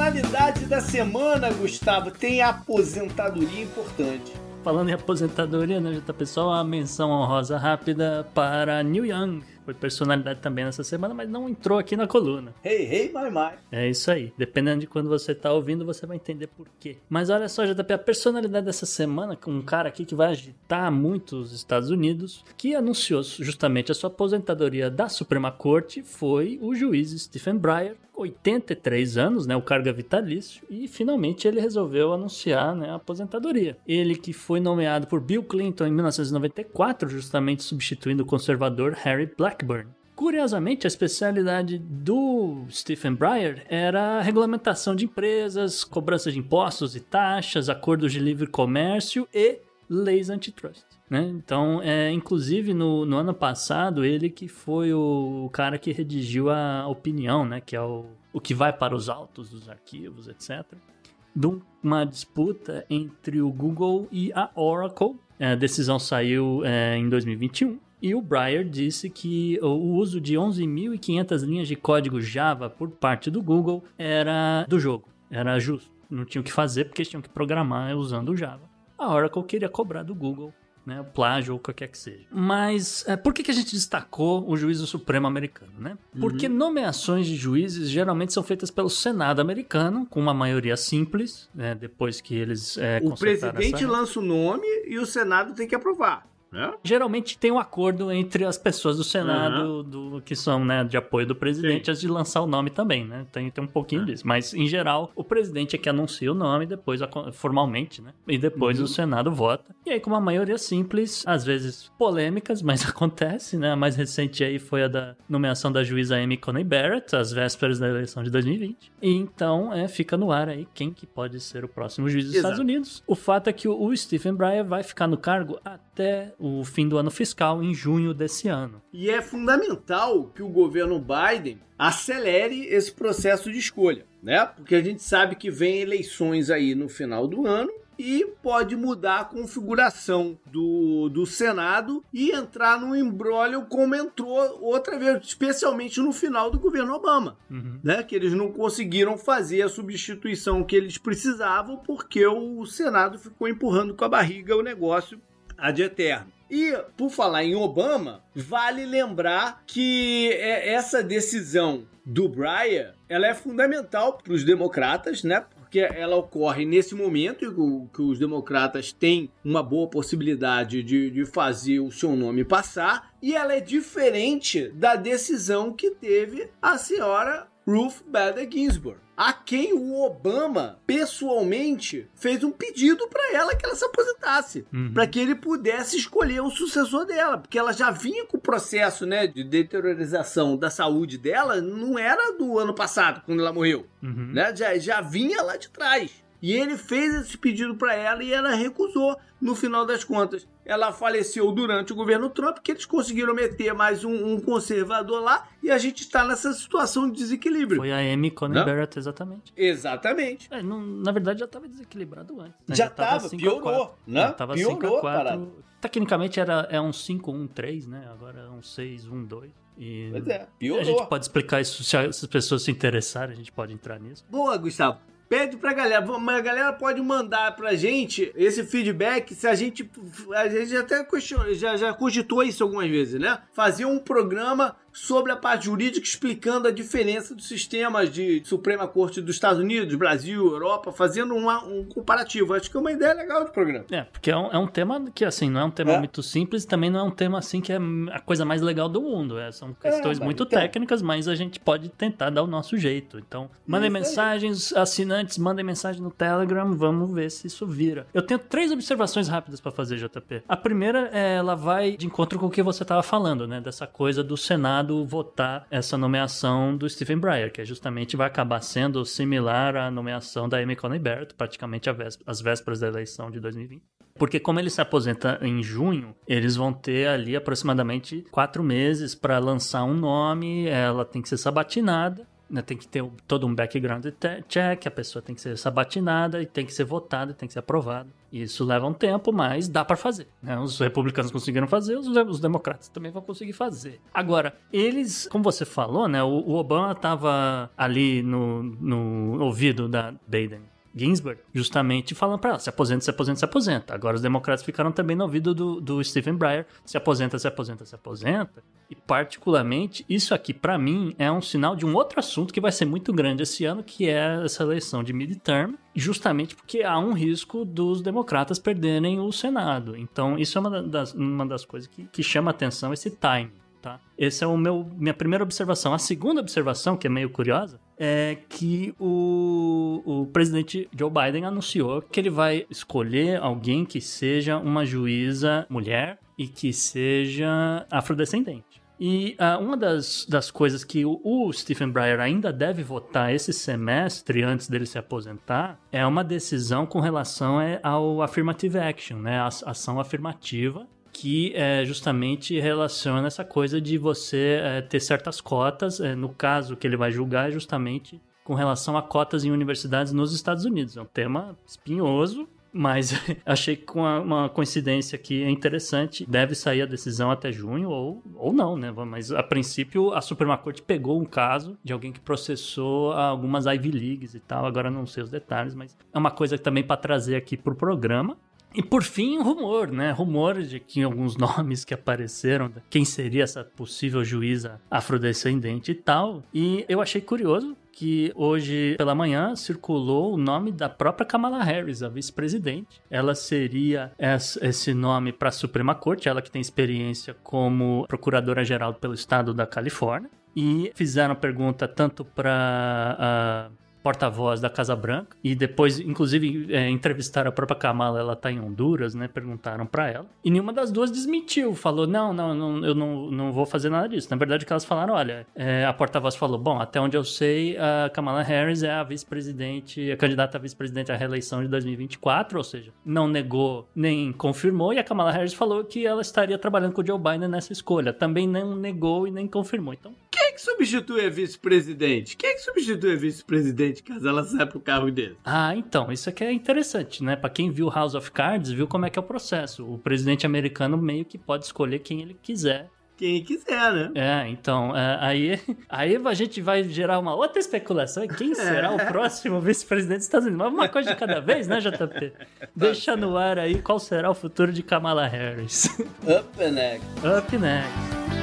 Personalidade da semana, Gustavo, tem aposentadoria importante. Falando em aposentadoria, né, já tá pessoal, a menção honrosa rápida para Neil Young. Foi personalidade também nessa semana, mas não entrou aqui na coluna. Hey, hey, my, my. É isso aí. Dependendo de quando você tá ouvindo, você vai entender por quê. Mas olha só, JP, a personalidade dessa semana, com um cara aqui que vai agitar muito os Estados Unidos, que anunciou justamente a sua aposentadoria da Suprema Corte, foi o juiz Stephen Breyer, 83 anos, né, o cargo é vitalício, e finalmente ele resolveu anunciar né, a aposentadoria. Ele que foi nomeado por Bill Clinton em 1994, justamente substituindo o conservador Harry Blackburn. Curiosamente, a especialidade do Stephen Breyer era a regulamentação de empresas, cobrança de impostos e taxas, acordos de livre comércio e leis antitrust. Né? Então, é, inclusive no, no, ano passado, ele que foi o, o, cara que redigiu a opinião, né? que é o, o que vai para os autos dos arquivos, etc. De uma disputa entre o Google e a Oracle. A decisão saiu é, em 2021. E o Breyer disse que o uso de 11.500 linhas de código Java por parte do Google era do jogo, era justo. Não tinham o que fazer porque eles tinham que programar usando o Java. A Oracle queria cobrar do Google né, plágio ou qualquer que seja. Mas é, por que, que a gente destacou o juízo supremo americano, né? Porque uhum. nomeações de juízes geralmente são feitas pelo Senado americano, com uma maioria simples, né, depois que eles é, O presidente essa... lança o nome e o Senado tem que aprovar. É? Geralmente tem um acordo entre as pessoas do Senado uhum. do, que são né, de apoio do presidente Sim. antes de lançar o nome também, né? Tem, tem um pouquinho uhum. disso. Mas, em geral, o presidente é que anuncia o nome depois, formalmente, né? E depois uhum. o Senado vota. E aí, com uma maioria simples, às vezes polêmicas, mas acontece, né? A mais recente aí foi a da nomeação da juíza Amy Coney Barrett, às vésperas da eleição de 2020. E então, é, fica no ar aí quem que pode ser o próximo juiz dos Exato. Estados Unidos. O fato é que o Stephen Breyer vai ficar no cargo até o fim do ano fiscal, em junho desse ano. E é fundamental que o governo Biden acelere esse processo de escolha, né? Porque a gente sabe que vem eleições aí no final do ano e pode mudar a configuração do, do Senado e entrar no embrólio como entrou outra vez, especialmente no final do governo Obama, uhum. né? Que eles não conseguiram fazer a substituição que eles precisavam porque o Senado ficou empurrando com a barriga o negócio ad eterno. E, por falar em Obama, vale lembrar que é, essa decisão do Breyer, ela é fundamental para os democratas, né? Porque ela ocorre nesse momento que os democratas têm uma boa possibilidade de, de fazer o seu nome passar, e ela é diferente da decisão que teve a senhora Ruth Bader Ginsburg a quem o Obama pessoalmente fez um pedido para ela que ela se aposentasse, uhum. para que ele pudesse escolher o sucessor dela, porque ela já vinha com o processo, né, de deteriorização da saúde dela, não era do ano passado quando ela morreu, uhum. né? Já, já vinha lá de trás. E ele fez esse pedido para ela e ela recusou. No final das contas, ela faleceu durante o governo Trump, que eles conseguiram meter mais um, um conservador lá e a gente está nessa situação de desequilíbrio. Foi a Amy Coney Barrett, exatamente. Exatamente. É, não, na verdade, já estava desequilibrado antes. Né? Já estava, piorou, né? Já tava piorou 5 a 4. Tecnicamente era, é um 5-1-3, né? Agora é um 6-1-2. E pois é, piorou. A gente pode explicar isso se as pessoas se interessarem, a gente pode entrar nisso. Boa, Gustavo pede pra galera. A galera pode mandar pra gente esse feedback se a gente. A gente até já, já cogitou isso algumas vezes, né? Fazer um programa sobre a parte jurídica, explicando a diferença dos sistemas de Suprema Corte dos Estados Unidos, Brasil, Europa, fazendo uma, um comparativo. Acho que é uma ideia legal de programa. É, porque é um, é um tema que, assim, não é um tema é. muito simples, também não é um tema, assim, que é a coisa mais legal do mundo. É, são questões é, muito então... técnicas, mas a gente pode tentar dar o nosso jeito. Então, mandem mensagens, assinantes, mandem mensagem no Telegram, vamos ver se isso vira. Eu tenho três observações rápidas para fazer, JP. A primeira, é, ela vai de encontro com o que você estava falando, né? Dessa coisa do Senado Senado votar essa nomeação do Stephen Breyer, que justamente vai acabar sendo similar à nomeação da Amy Coney Barrett, praticamente às vésperas da eleição de 2020. Porque como ele se aposenta em junho, eles vão ter ali aproximadamente quatro meses para lançar um nome, ela tem que ser sabatinada tem que ter todo um background check, a pessoa tem que ser sabatinada e tem que ser votada e tem que ser aprovada. Isso leva um tempo, mas dá para fazer. Né? Os republicanos conseguiram fazer, os, os, democratas também vão conseguir fazer. Agora, eles, como você falou, né, o, o Obama estava ali no, no ouvido da Biden Ginsburg, justamente falando para ela: se aposenta, se aposenta, se aposenta. Agora os democratas ficaram também no ouvido do, do Stephen Breyer: se aposenta, se aposenta, se aposenta. E, particularmente, isso aqui, para mim, é um sinal de um outro assunto que vai ser muito grande esse ano, que é essa eleição de midterm, justamente porque há um risco dos democratas perderem o Senado. Então, isso é uma das, uma das coisas que, que chama atenção, esse time. Tá? Essa é meu, minha primeira observação. A segunda observação, que é meio curiosa, é que o, o presidente Joe Biden anunciou que ele vai escolher alguém que seja uma juíza mulher e que seja afrodescendente. E uh, uma das, das coisas que o, o, Stephen Breyer ainda deve votar esse semestre, antes dele se aposentar, é uma decisão com relação é, ao affirmative action, né? A ação afirmativa que é, justamente relaciona essa coisa de você é, ter certas cotas. É, no caso que ele vai julgar, é justamente com relação a cotas em universidades nos Estados Unidos. É um tema espinhoso, mas achei que com uma coincidência que é interessante, deve sair a decisão até junho ou, ou não, né? Mas a princípio a Suprema Corte pegou um caso de alguém que processou algumas Ivy Leagues e tal, agora não sei os detalhes, mas é uma coisa também para trazer aqui pro programa. E por fim, rumor, né? Rumor de que alguns nomes que apareceram, quem seria essa possível juíza afrodescendente e tal. E eu achei curioso que hoje pela manhã circulou o nome da própria Kamala Harris, a vice-presidente. Ela seria esse nome para a Suprema Corte, ela que tem experiência como procuradora-geral pelo estado da Califórnia. E fizeram pergunta tanto para porta-voz da Casa Branca e depois, inclusive, é, entrevistaram a própria Kamala, ela tá em Honduras, né? Perguntaram para ela. E nenhuma das duas desmentiu, falou: não, não, não eu não, não vou fazer nada disso. Na verdade, que elas falaram: olha, é, a porta-voz falou: bom, até onde eu sei, a Kamala Harris é a vice-presidente, a candidata a vice-presidente à reeleição de 2024, ou seja, não negou nem confirmou, e a Kamala Harris falou que ela estaria trabalhando com o Joe Biden nessa escolha. Também não negou e nem confirmou. Então. Quem é que substitui a vice-presidente? Quem é que substitui a vice-presidente? caso ela saia pro carro dele. Ah, então, isso aqui é interessante, né? Para quem viu House of Cards, viu como é que é o processo. O presidente americano meio que pode escolher quem ele quiser quem quiser, né? É, então, é, aí, aí a gente vai gerar uma outra especulação. Quem será o próximo vice-presidente dos Estados Unidos? Mas uma coisa de cada vez, né, JP? Deixa no ar aí qual será o futuro de Kamala Harris. Up next. Up next.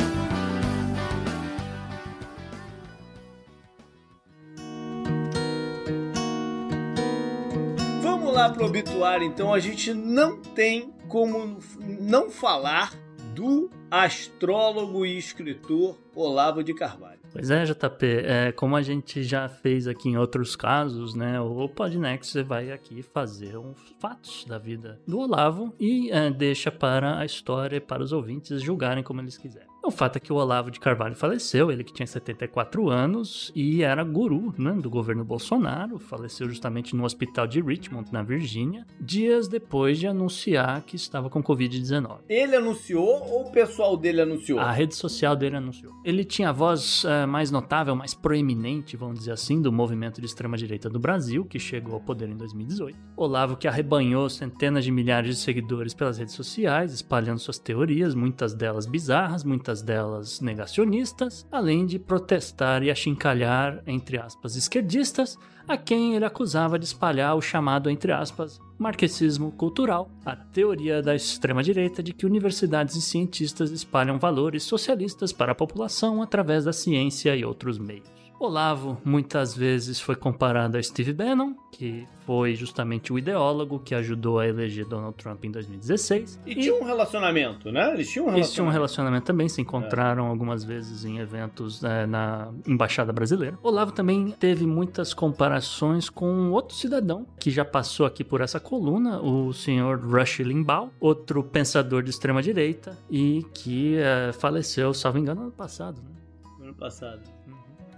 Lá pro obituário, então a gente não tem como não falar do astrólogo e escritor Olavo de Carvalho. Pois é, JP, é, como a gente já fez aqui em outros casos, né, o Podnext vai aqui fazer uns fatos da vida do Olavo e é, deixa para a história para os ouvintes julgarem como eles quiserem. O fato é que o Olavo de Carvalho faleceu, ele que tinha 74 anos e era guru né, do governo Bolsonaro, faleceu justamente no hospital de Richmond, na Virgínia, dias depois de anunciar que estava com Covid-19. Ele anunciou ou o pessoal dele anunciou? A rede social dele anunciou. Ele tinha a voz uh, mais notável, mais proeminente, vamos dizer assim, do movimento de extrema-direita do Brasil, que chegou ao poder em 2018. Olavo que arrebanhou centenas de milhares de seguidores pelas redes sociais, espalhando suas teorias, muitas delas bizarras, muitas muitas delas negacionistas, além de protestar e achincalhar, entre aspas, esquerdistas, a quem ele acusava de espalhar o chamado, entre aspas, marxismo cultural, a teoria da extrema-direita de que universidades e cientistas espalham valores socialistas para a população através da ciência e outros meios. Olavo muitas vezes foi comparado a Steve Bannon, que foi justamente o ideólogo que ajudou a eleger Donald Trump em 2016. E, e tinha um relacionamento, né? Eles tinham um relacionamento. Eles tinham um relacionamento também, se encontraram é. algumas vezes em eventos é, na Embaixada Brasileira. Olavo também teve muitas comparações com outro cidadão que já passou aqui por essa coluna, o senhor Rush Limbaugh, outro pensador de extrema direita e que é, faleceu, salvo engano, ano passado. Né? Ano passado.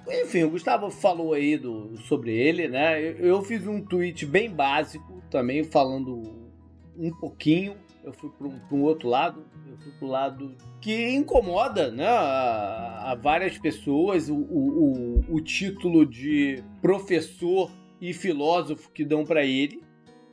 Enfim, o Gustavo falou aí do, sobre ele, né? Eu, eu fiz um tweet bem básico também, falando um pouquinho. Eu fui para um, um, outro lado, eu fui para o lado que incomoda né, a, a várias pessoas o, o, o, título de professor e filósofo que dão para ele,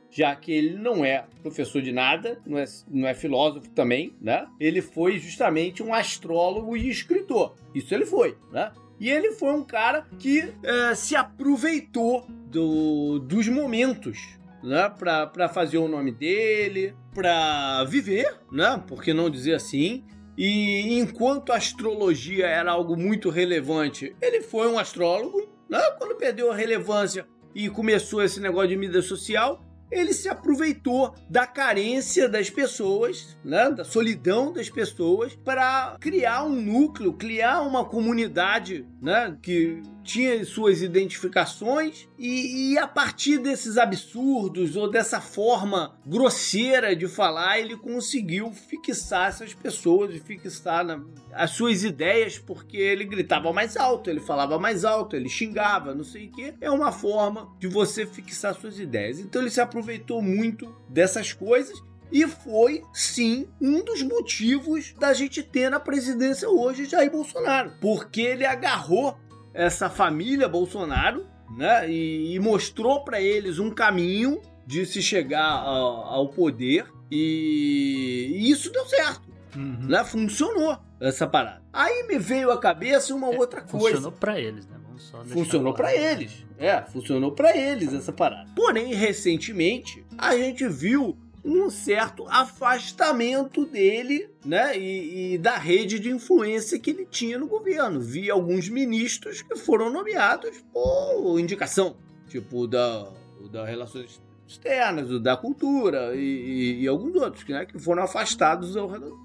já que ele não é professor de nada, não é, não é filósofo também, né? Ele foi justamente um astrólogo e escritor. Isso ele foi, né? E ele foi um cara que é, se aproveitou do, dos momentos né, para fazer o nome dele, para viver, né, por que não dizer assim? E enquanto a astrologia era algo muito relevante, ele foi um astrólogo, né? Quando perdeu a relevância e começou esse negócio de mídia social, ele se aproveitou da carência das pessoas, né, da solidão das pessoas, para criar um núcleo, criar uma comunidade né, que tinha suas identificações e, e, a partir desses absurdos ou dessa forma grosseira de falar, ele conseguiu fixar essas pessoas e fixar na, as suas ideias porque ele gritava mais alto, ele falava mais alto, ele xingava, não sei o que. É uma forma de você fixar suas ideias. Então ele se aproveitou muito dessas coisas e foi, sim, um dos motivos da gente ter na presidência hoje Jair Bolsonaro. Porque ele agarrou essa família Bolsonaro, né? E, e mostrou para eles um caminho de se chegar ao, ao poder e, e, isso deu certo, uhum. né? Funcionou essa parada. Aí me veio à cabeça uma é, outra coisa. Funcionou para eles, né? funcionou para eles. É, funcionou para eles essa parada. Porém, recentemente, a gente viu um certo afastamento dele, né, e, e, da rede de influência que ele tinha no governo. Vi alguns ministros que foram nomeados por indicação, tipo da, da relações externas, o da cultura e, e, e alguns outros, né, que foram afastados ao redor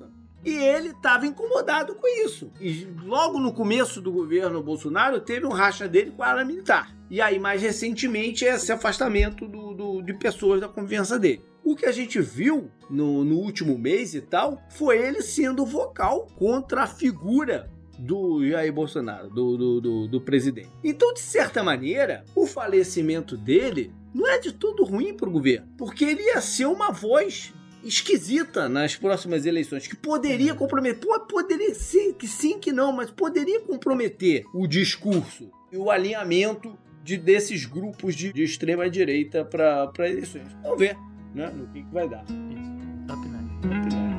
e ele estava incomodado com isso. E logo no começo do governo Bolsonaro, teve um racha dele com a área militar. E aí, mais recentemente, esse afastamento do, do, de pessoas da confiança dele. O que a gente viu no, no último mês e tal foi ele sendo vocal contra a figura do Jair Bolsonaro, do, do, do, do, presidente. Então, de certa maneira, o falecimento dele não é de tudo ruim para o governo, porque ele ia ser uma voz esquisita nas próximas eleições, que poderia comprometer, poderia sim, que sim, que não, mas poderia comprometer o discurso e o alinhamento de, desses grupos de, de extrema direita para eleições. Vamos ver né, no que, que vai dar. Isso. Top 9. Top 9.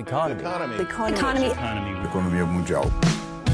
Economy. Economy. Economy. Economy. Economia mundial.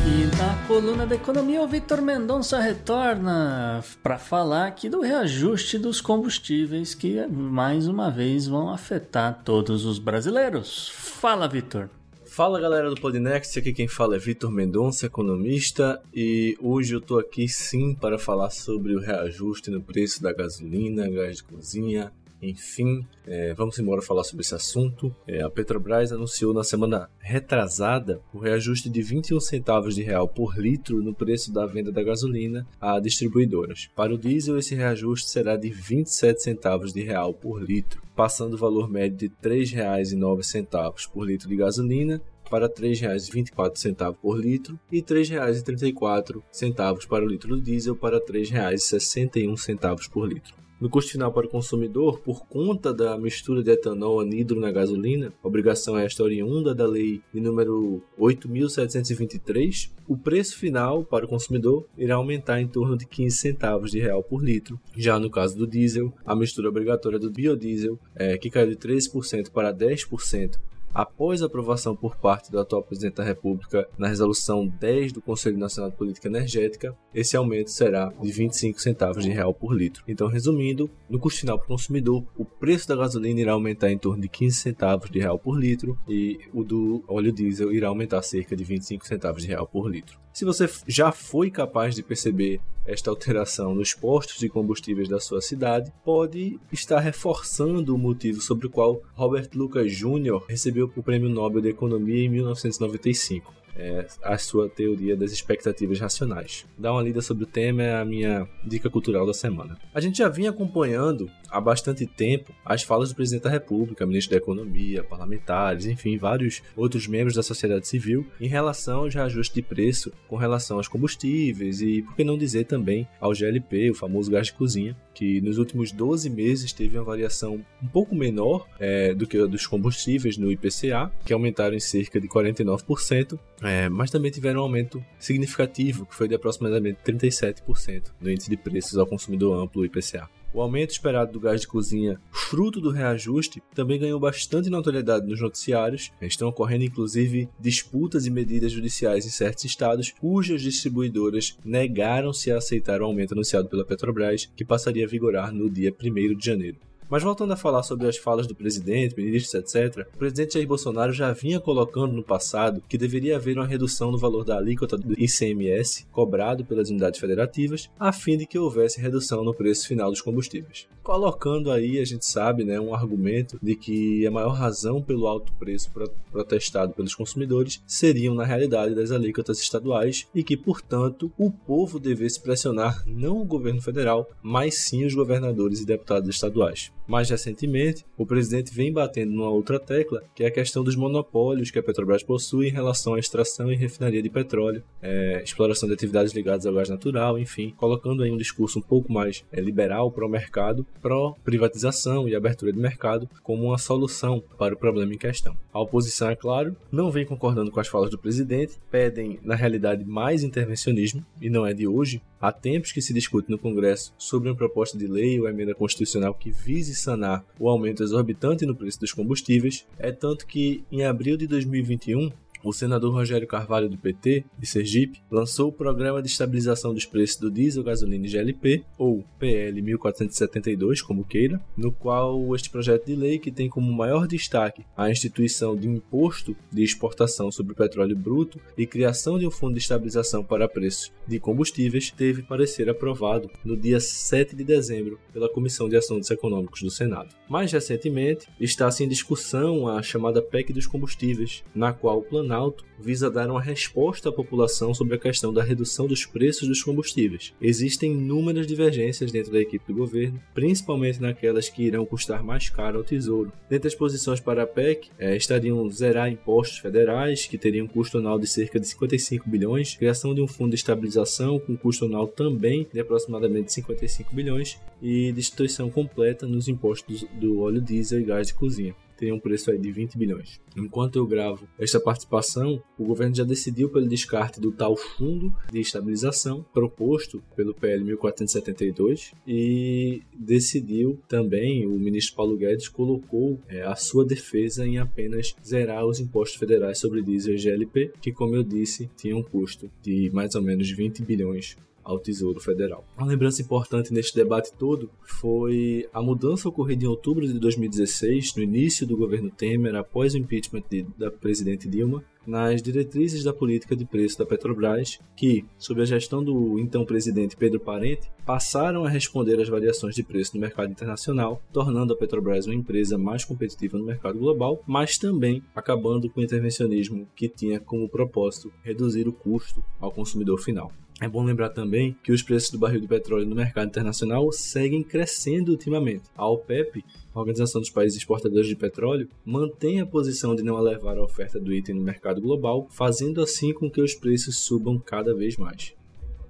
E na coluna da economia, o Vitor Mendonça retorna para falar aqui do reajuste dos combustíveis que mais uma vez vão afetar todos os brasileiros. Fala, Vitor. Fala galera do Podnext, aqui quem fala é Vitor Mendonça, economista, e hoje eu tô aqui sim para falar sobre o reajuste no preço da gasolina, gás de cozinha, enfim, é, vamos embora falar sobre esse assunto. É, a Petrobras anunciou na semana retrasada o reajuste de 21 centavos de real por litro no preço da venda da gasolina a distribuidoras. Para o diesel, esse reajuste será de 27 centavos de real por litro, passando o valor médio de R$ 3,09 por litro de gasolina para R$ 3,24 por litro e R$ 3,34 para o litro do diesel para R$ 3,61 por litro. No custo final para o consumidor, por conta da mistura de etanol anidro na gasolina, obrigação esta oriunda da lei de número 8.723, o preço final para o consumidor irá aumentar em torno de 15 centavos de real por litro. Já no caso do diesel, a mistura obrigatória do biodiesel, é, que caiu de 13% para 10%, após a aprovação por parte do atual presidente da República na resolução 10 do Conselho Nacional de Política Energética, esse aumento será de 25 centavos de real por litro. Então, resumindo, no custo final para o consumidor, o preço da gasolina irá aumentar em torno de 15 centavos de real por litro e o do óleo diesel irá aumentar cerca de 25 centavos de real por litro. Se você já foi capaz de perceber esta alteração nos postos de combustíveis da sua cidade, pode estar reforçando o motivo sobre o qual Robert Lucas Jr. recebeu o Prêmio Nobel de Economia em 1995 é, a sua teoria das expectativas racionais. Dá uma lida sobre o tema, é a minha dica cultural da semana. A gente já vinha acompanhando há bastante tempo as falas do presidente da República, ministro da Economia, parlamentares, enfim, vários outros membros da sociedade civil em relação aos reajustes de preço com relação aos combustíveis e, por que não dizer também, ao GLP, o famoso gás de cozinha, que nos últimos 12 meses teve uma variação um pouco menor é, do que a dos combustíveis no IPCA, que aumentaram em cerca de 49%, é, mas também tiveram um aumento significativo, que foi de aproximadamente 37% no índice de preços ao consumidor amplo IPCA. O aumento esperado do gás de cozinha, fruto do reajuste, também ganhou bastante notoriedade nos noticiários. Estão ocorrendo inclusive disputas e medidas judiciais em certos estados, cujas distribuidoras negaram-se a aceitar o aumento anunciado pela Petrobras, que passaria a vigorar no dia 1 de janeiro. Mas voltando a falar sobre as falas do presidente, ministros, etc., o presidente Jair Bolsonaro já vinha colocando no passado que deveria haver uma redução no valor da alíquota do ICMS cobrado pelas unidades federativas, a fim de que houvesse redução no preço final dos combustíveis. Colocando aí, a gente sabe, né, um argumento de que a maior razão pelo alto preço protestado pelos consumidores seriam, na realidade, das alíquotas estaduais e que, portanto, o povo devesse pressionar não o governo federal, mas sim os governadores e deputados estaduais. Mais recentemente, o presidente vem batendo numa outra tecla, que é a questão dos monopólios que a Petrobras possui em relação à extração e refinaria de petróleo, é, exploração de atividades ligadas ao gás natural, enfim, colocando aí um discurso um pouco mais é, liberal para o mercado, pró-privatização e abertura de mercado como uma solução para o problema em questão. A oposição, é claro, não vem concordando com as falas do presidente, pedem, na realidade, mais intervencionismo, e não é de hoje. Há tempos que se discute no Congresso sobre uma proposta de lei ou emenda constitucional que vise sanar o aumento exorbitante no preço dos combustíveis, é tanto que em abril de 2021 o senador Rogério Carvalho do PT, de Sergipe, lançou o Programa de Estabilização dos Preços do Diesel, Gasolina e GLP, ou PL 1472, como queira, no qual este projeto de lei, que tem como maior destaque a instituição de um imposto de exportação sobre o petróleo bruto e criação de um fundo de estabilização para preços de combustíveis, teve parecer aprovado no dia 7 de dezembro pela Comissão de Assuntos Econômicos do Senado. Mais recentemente, está-se em discussão a chamada PEC dos combustíveis, na qual o plano Planalto visa dar uma resposta à população sobre a questão da redução dos preços dos combustíveis. Existem inúmeras divergências dentro da equipe do governo, principalmente naquelas que irão custar mais caro ao Tesouro. Dentre as posições para a PEC, é, estariam zerar impostos federais, que teriam um custo anual de cerca de 55 bilhões, criação de um fundo de estabilização com custo anual também de aproximadamente 55 bilhões e destruição completa nos impostos do óleo diesel e gás de cozinha tem um preço aí de 20 bilhões. Enquanto eu gravo esta participação, o governo já decidiu pelo descarte do tal fundo de estabilização proposto pelo PL 1472 e decidiu também, o ministro Paulo Guedes colocou é, a sua defesa em apenas zerar os impostos federais sobre diesel e GLP, que como eu disse, tinha um custo de mais ou menos 20 bilhões ao Tesouro Federal. Uma lembrança importante neste debate todo foi a mudança ocorrida em outubro de 2016, no início do governo Temer, após o impeachment de, da presidente Dilma, nas diretrizes da política de preço da Petrobras, que, sob a gestão do então presidente Pedro Parente, passaram a responder às variações de preço no mercado internacional, tornando a Petrobras uma empresa mais competitiva no mercado global, mas também acabando com o intervencionismo que tinha como propósito reduzir o custo ao consumidor final. É bom lembrar também que os preços do barril de petróleo no mercado internacional seguem crescendo ultimamente. A OPEP, a Organização dos Países Exportadores de Petróleo, mantém a posição de não elevar a oferta do item no mercado global, fazendo assim com que os preços subam cada vez mais.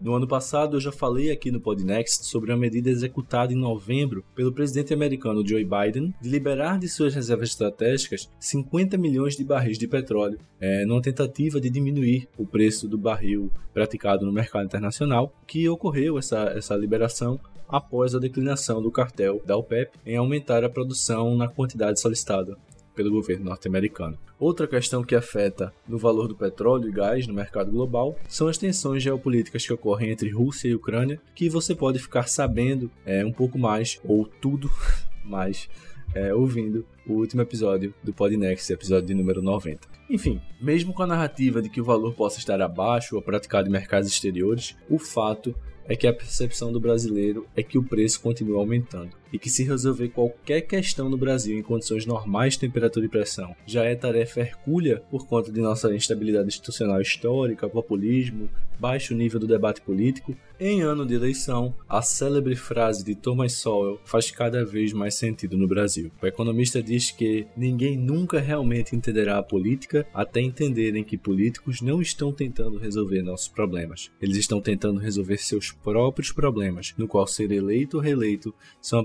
No ano passado, eu já falei aqui no Podnext sobre a medida executada em novembro pelo presidente americano Joe Biden de liberar de suas reservas estratégicas 50 milhões de barris de petróleo, é, numa tentativa de diminuir o preço do barril praticado no mercado internacional, que ocorreu essa, essa liberação após a declinação do cartel da OPEP em aumentar a produção na quantidade solicitada pelo governo norte-americano. Outra questão que afeta no valor do petróleo e gás no mercado global são as tensões geopolíticas que ocorrem entre Rússia e Ucrânia, que você pode ficar sabendo é, um pouco mais, ou tudo mais, é, ouvindo o último episódio do Podnext, episódio de número 90. Enfim, mesmo com a narrativa de que o valor possa estar abaixo ou praticado em mercados exteriores, o fato é que a percepção do brasileiro é que o preço continua aumentando e que se resolver qualquer questão no Brasil em condições normais de temperatura e pressão já é tarefa hercúlea por conta de nossa instabilidade institucional histórica, populismo, baixo nível do debate político, em ano de eleição, a célebre frase de Thomas Sowell faz cada vez mais sentido no Brasil. O economista diz que ninguém nunca realmente entenderá a política até entenderem que políticos não estão tentando resolver nossos problemas. Eles estão tentando resolver seus próprios problemas, no qual ser eleito ou reeleito são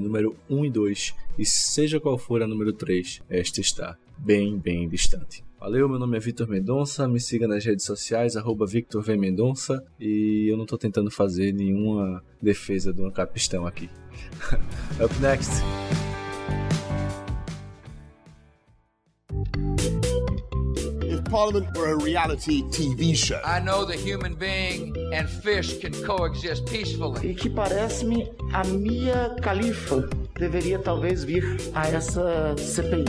número 1 e 2, e seja qual for a número 3, esta está bem, bem distante. Valeu, meu nome é Vitor Mendonça, me siga nas redes sociais, arroba Victor v. Mendonça, e eu não tô tentando fazer nenhuma defesa do capistão aqui. Up next. Parliament were a reality TV show. I know the human being and fish can coexist peacefully. E que parece-me a Mia Khalifa deveria talvez vir a essa CPI.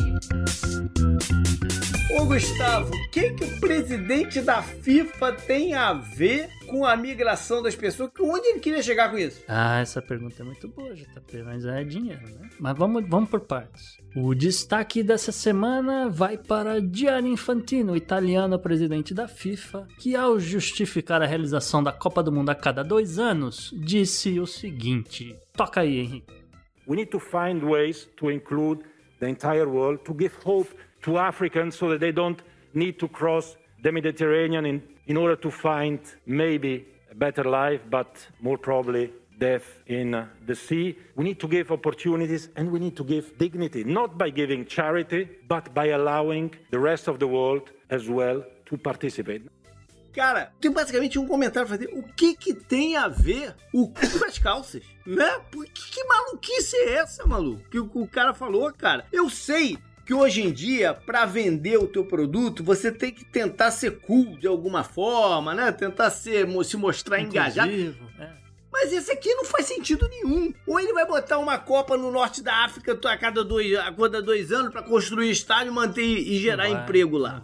Ô Gustavo, o que, que o presidente da FIFA tem a ver com a migração das pessoas? Onde ele queria chegar com isso? Ah, essa pergunta é muito boa, JP, mas é dinheiro, né? Mas vamos, vamos por partes. O destaque dessa semana vai para Gianni Infantino, italiano presidente da FIFA, que ao justificar a realização da Copa do Mundo a cada dois anos, disse o seguinte: toca aí, Henrique. We need to find ways to include the entire world, to give hope to Africans so that they don't need to cross the Mediterranean in, in order to find maybe a better life, but more probably death in uh, the sea. We need to give opportunities and we need to give dignity, not by giving charity, but by allowing the rest of the world as well to participate. Cara, tem basicamente um comentário fazer. O que que tem a ver o cu com as calças? Né? Por que, que maluquice é essa, maluco? Que o, o cara falou, cara. Eu sei que hoje em dia, para vender o teu produto, você tem que tentar ser cool de alguma forma, né? Tentar ser, se mostrar engajado. É. Mas esse aqui não faz sentido nenhum. Ou ele vai botar uma Copa no norte da África a cada dois, a cada dois anos para construir estádio, manter e gerar vai, emprego lá.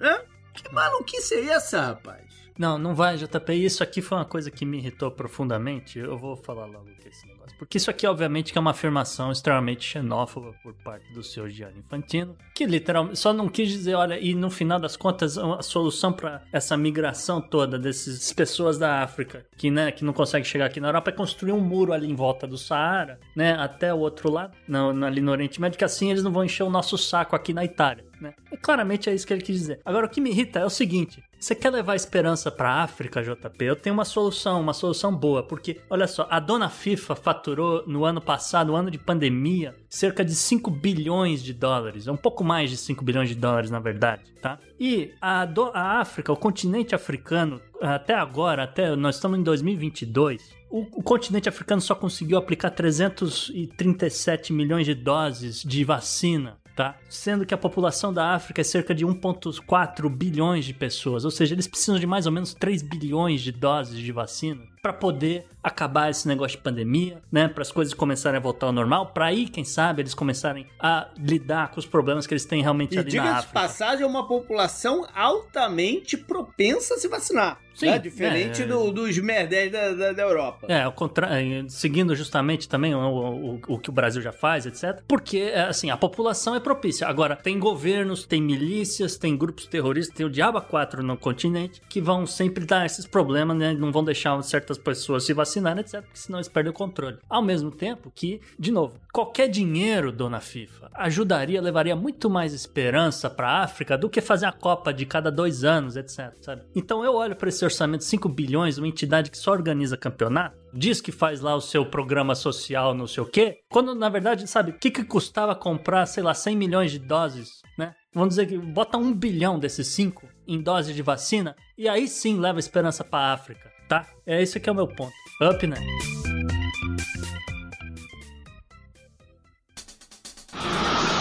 Hã? Que maluquice é essa, rapaz? Não, não vai, JP. Isso aqui foi uma coisa que me irritou profundamente. Eu vou falar logo que é esse negócio. Porque isso aqui, obviamente, que é uma afirmação extremamente xenófoba por parte do senhor Gianni Infantino, que literalmente só não quis dizer, olha, e no final das contas, a solução para essa migração toda dessas pessoas da África que, né, que não conseguem chegar aqui na Europa é construir um muro ali em volta do Saara, né, até o outro lado, ali no Oriente Médio, que assim eles não vão encher o nosso saco aqui na Itália. Né? E claramente é isso que ele quis dizer. Agora, o que me irrita é o seguinte: você quer levar esperança para África, JP? Eu tenho uma solução, uma solução boa, porque olha só, a dona FIFA faturou no ano passado, no ano de pandemia, cerca de 5 bilhões de dólares, é um pouco mais de 5 bilhões de dólares, na verdade, tá? E a, do, a África, o continente africano, até agora, até nós estamos em 2022, o, o continente africano só conseguiu aplicar 337 milhões de doses de vacina tá? Sendo que a população da África é cerca de 1,4 bilhões de pessoas, ou seja, eles precisam de mais ou menos 3 bilhões de doses de vacina para poder acabar esse negócio de pandemia, né? Para as coisas começarem a voltar ao normal, para aí, quem sabe, eles começarem a lidar com os problemas que eles têm realmente E ali na diga de África. passagem, é uma população altamente propensa a se vacinar. Sim, né? Diferente é. do- dos merdés da, da, da Europa. É, ao contrário, seguindo justamente também o, o, o que o Brasil já faz, etc. Porque, é, assim, a população é propícia. Agora, tem governos, tem milícias, tem grupos terroristas, tem o Diabo 4 no continente, que vão sempre dar esses problemas, né? Não vão deixar certas pessoas se vacinarem, etc. Porque senão eles perdem o controle. Ao mesmo tempo que, de novo, qualquer dinheiro, dona FIFA, ajudaria, levaria muito mais esperança pra África do que fazer a Copa de cada dois anos, etc. Sabe? Então eu olho para esse orçamento de 5 bilhões, uma entidade que só organiza campeonato, diz que faz lá o seu programa social, não sei o quê, quando na verdade, sabe, o que, que custava comprar, sei lá, 100 milhões de doses, né? Vamos dizer que bota um bilhão desses 5 em doses de vacina e aí sim leva esperança pra África, tá? É esse que é o meu ponto. Up, né?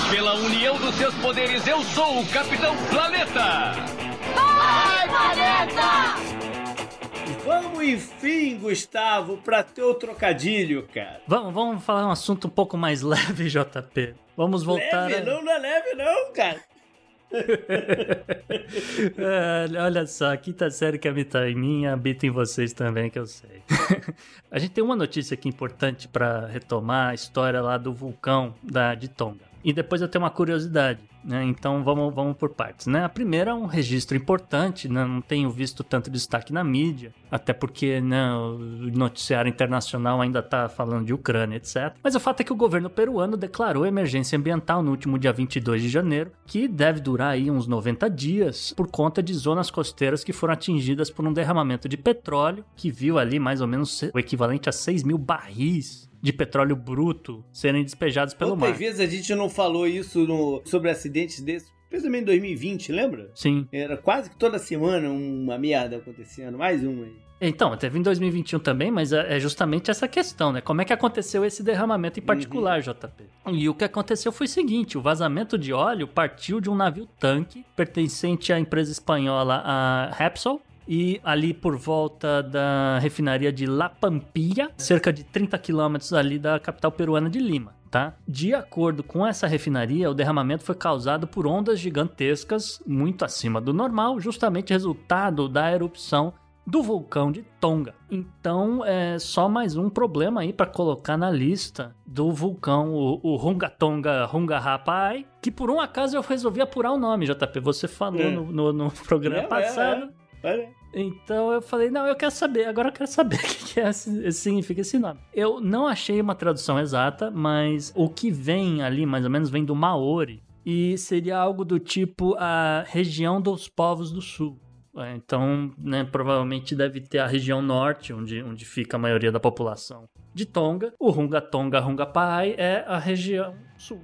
Pela união dos seus poderes, eu sou o Capitão Planeta! Vamos, enfim, Gustavo, pra teu trocadilho, cara. Vamos, vamos falar um assunto um pouco mais leve, JP. Vamos voltar. Leve, a- não, não é leve, não, cara. É, olha só, a quinta série que habita em mim habita em vocês também, que eu sei. a gente tem uma notícia aqui importante pra retomar a história lá do vulcão da, de Tonga. E depois eu tenho uma curiosidade, né? Então vamos, vamos por partes, né? A primeira é um registro importante, né? Não tenho visto tanto destaque na mídia, até porque né, o noticiário internacional ainda tá falando de Ucrânia, etc. Mas o fato é que o governo peruano declarou emergência ambiental no último dia 22 de janeiro, que deve durar aí uns 90 dias, por conta de zonas costeiras que foram atingidas por um derramamento de petróleo, que viu ali mais ou menos o equivalente a 6 mil barris de petróleo bruto serem despejados pelo Quantas mar. vezes a gente não falou isso no- sobre acidentes desses? também em 2020, lembra? Sim. Era quase que toda semana uma merda acontecendo, mais uma aí. Então, teve em 2021 também, mas é é justamente essa questão, né? Como é que aconteceu esse derramamento em particular, JP? E o que aconteceu foi o seguinte: o vazamento de óleo partiu de um navio tanque pertencente à empresa espanhola a Repsol. E ali por volta da refinaria de La Pampilla, cerca de 30 quilômetros ali da capital peruana de Lima. Tá? De acordo com essa refinaria, o derramamento foi causado por ondas gigantescas muito acima do normal, justamente resultado da erupção do vulcão de Tonga. Então, é só mais um problema aí para colocar na lista do vulcão, o, o Runga Tonga Runga Rapai, que por um acaso eu resolvi apurar o nome, JP. Você falou É. no, no- no programa É, é, passado. é. Olha. Então eu falei, não, eu quero saber, agora eu quero saber o que, que é esse, esse- significa esse nome. Eu não achei uma tradução exata, mas o que vem ali, mais ou menos, vem do Maori. E seria algo do tipo a região dos povos do sul. É, Então, né, provavelmente deve ter a região norte, onde, onde fica a maioria da população de Tonga. O Runga Tonga Runga Pai é a região sul.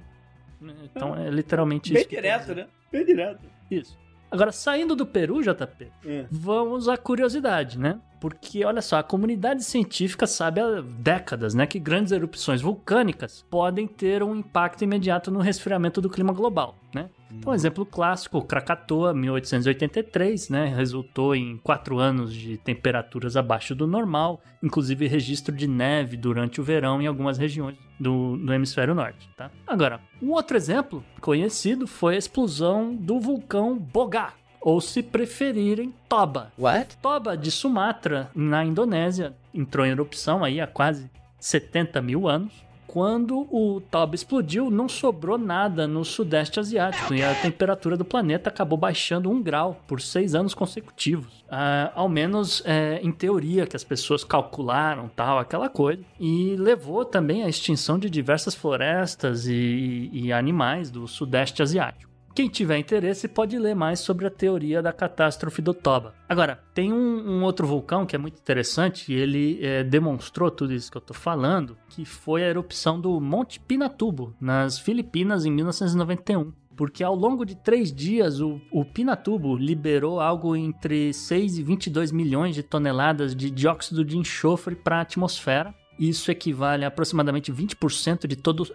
né? Então é literalmente Bem isso. quer direto, né? Bem direto. Isso. Agora, saindo do Peru, JP, É. vamos à curiosidade, né? Porque, olha só, a comunidade científica sabe há décadas, né, que grandes erupções vulcânicas podem ter um impacto imediato no resfriamento do clima global, né? Então, um exemplo clássico, Krakatoa, 1883, né, resultou em quatro anos de temperaturas abaixo do normal, inclusive registro de neve durante o verão em algumas regiões do, do hemisfério norte, tá? Agora, um outro exemplo conhecido foi a explosão do vulcão Bogá, ou se preferirem, Toba. What? Toba de Sumatra, na Indonésia, entrou em erupção aí há quase 70 mil anos. Quando o Toba explodiu, não sobrou nada no Sudeste Asiático e a temperatura do planeta acabou baixando um grau por seis anos consecutivos. Ah, ao menos é, em teoria, que as pessoas calcularam, tal, aquela coisa. E levou também à extinção de diversas florestas e, e animais do Sudeste Asiático. Quem tiver interesse pode ler mais sobre a teoria da catástrofe do Toba. Agora, tem um, um outro vulcão que é muito interessante e ele eh, demonstrou tudo isso que eu tô falando, que foi a erupção do Monte Pinatubo, nas Filipinas, em 1991. Porque ao longo de três dias, o, o Pinatubo liberou algo entre 6 e 22 milhões de toneladas de dióxido de enxofre para a atmosfera. Isso equivale a aproximadamente 20% de todo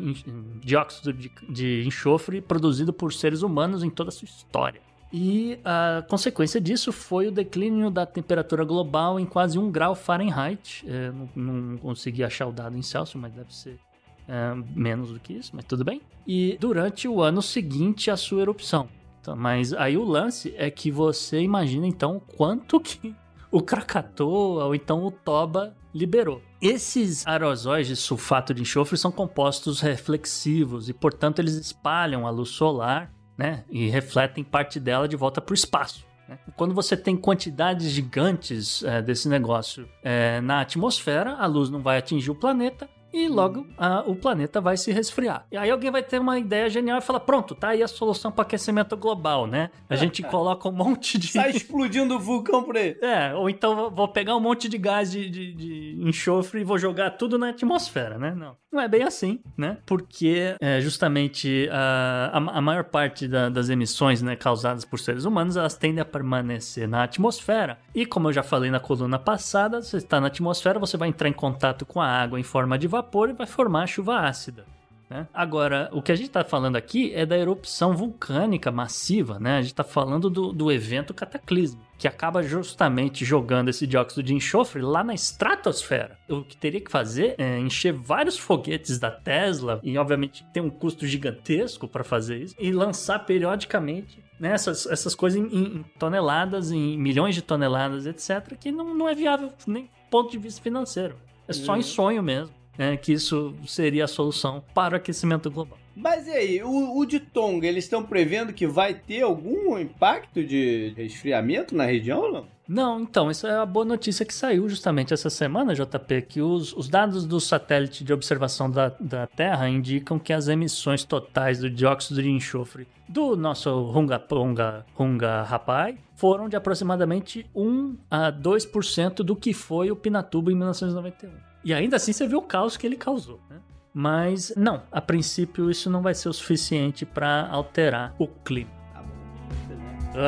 en- dióxido de, de enxofre produzido por seres humanos em toda a sua história. E a consequência disso foi o declínio da temperatura global em quase 1 grau Fahrenheit. Eh, não, não consegui achar o dado em Celsius, mas deve ser eh, menos do que isso, mas tudo bem. E durante o ano seguinte à sua erupção. Então, mas aí o lance é que você imagina então quanto que o Krakatoa ou então o Toba liberou. Esses aerosóis de sulfato de enxofre são compostos reflexivos e, portanto, eles espalham a luz solar né, e refletem parte dela de volta para o espaço. né. Quando você tem quantidades gigantes eh, desse negócio eh, na atmosfera, a luz não vai atingir o planeta e logo ah, o planeta vai se resfriar. E aí alguém vai ter uma ideia genial e falar: pronto, tá aí a solução para aquecimento global, né? A gente coloca um monte de. Sai explodindo o vulcão por aí. É, ou então vou- vou pegar um monte de gás de, de- de enxofre e vou jogar tudo na atmosfera, né? Não. Não é bem assim, né? Porque é, justamente a, a, a maior parte da- das emissões né, causadas por seres humanos elas tendem a permanecer na atmosfera. E como eu já falei na coluna passada, você está na atmosfera, você vai entrar em contato com a água em forma de vapor e vai formar chuva ácida. né? Agora, o que a gente está falando aqui é da erupção vulcânica massiva, né? A gente está falando do, do evento cataclismo, que acaba justamente jogando esse dióxido de enxofre lá na estratosfera. O que teria que fazer é encher vários foguetes da Tesla, e obviamente tem um custo gigantesco para fazer isso, e lançar periodicamente né, essas, essas coisas em, em toneladas, em milhões de toneladas, etc., que não, não é viável nem do ponto de vista financeiro. É só em sonho mesmo. Né, que isso seria a solução para o aquecimento global. Mas e aí, o, o de Tonga, eles estão prevendo que vai ter algum impacto de resfriamento na região ou não? Não, então, isso é a boa notícia que saiu justamente essa semana, JP, que os, os dados do satélite de observação da, da Terra indicam que as emissões totais do dióxido de enxofre do nosso Runga Ponga Runga Rapai foram de aproximadamente 1 a 2% do que foi o Pinatubo em 1991. E ainda assim você viu o caos que ele causou, né? Mas não, a princípio isso não vai ser o suficiente para alterar o clima.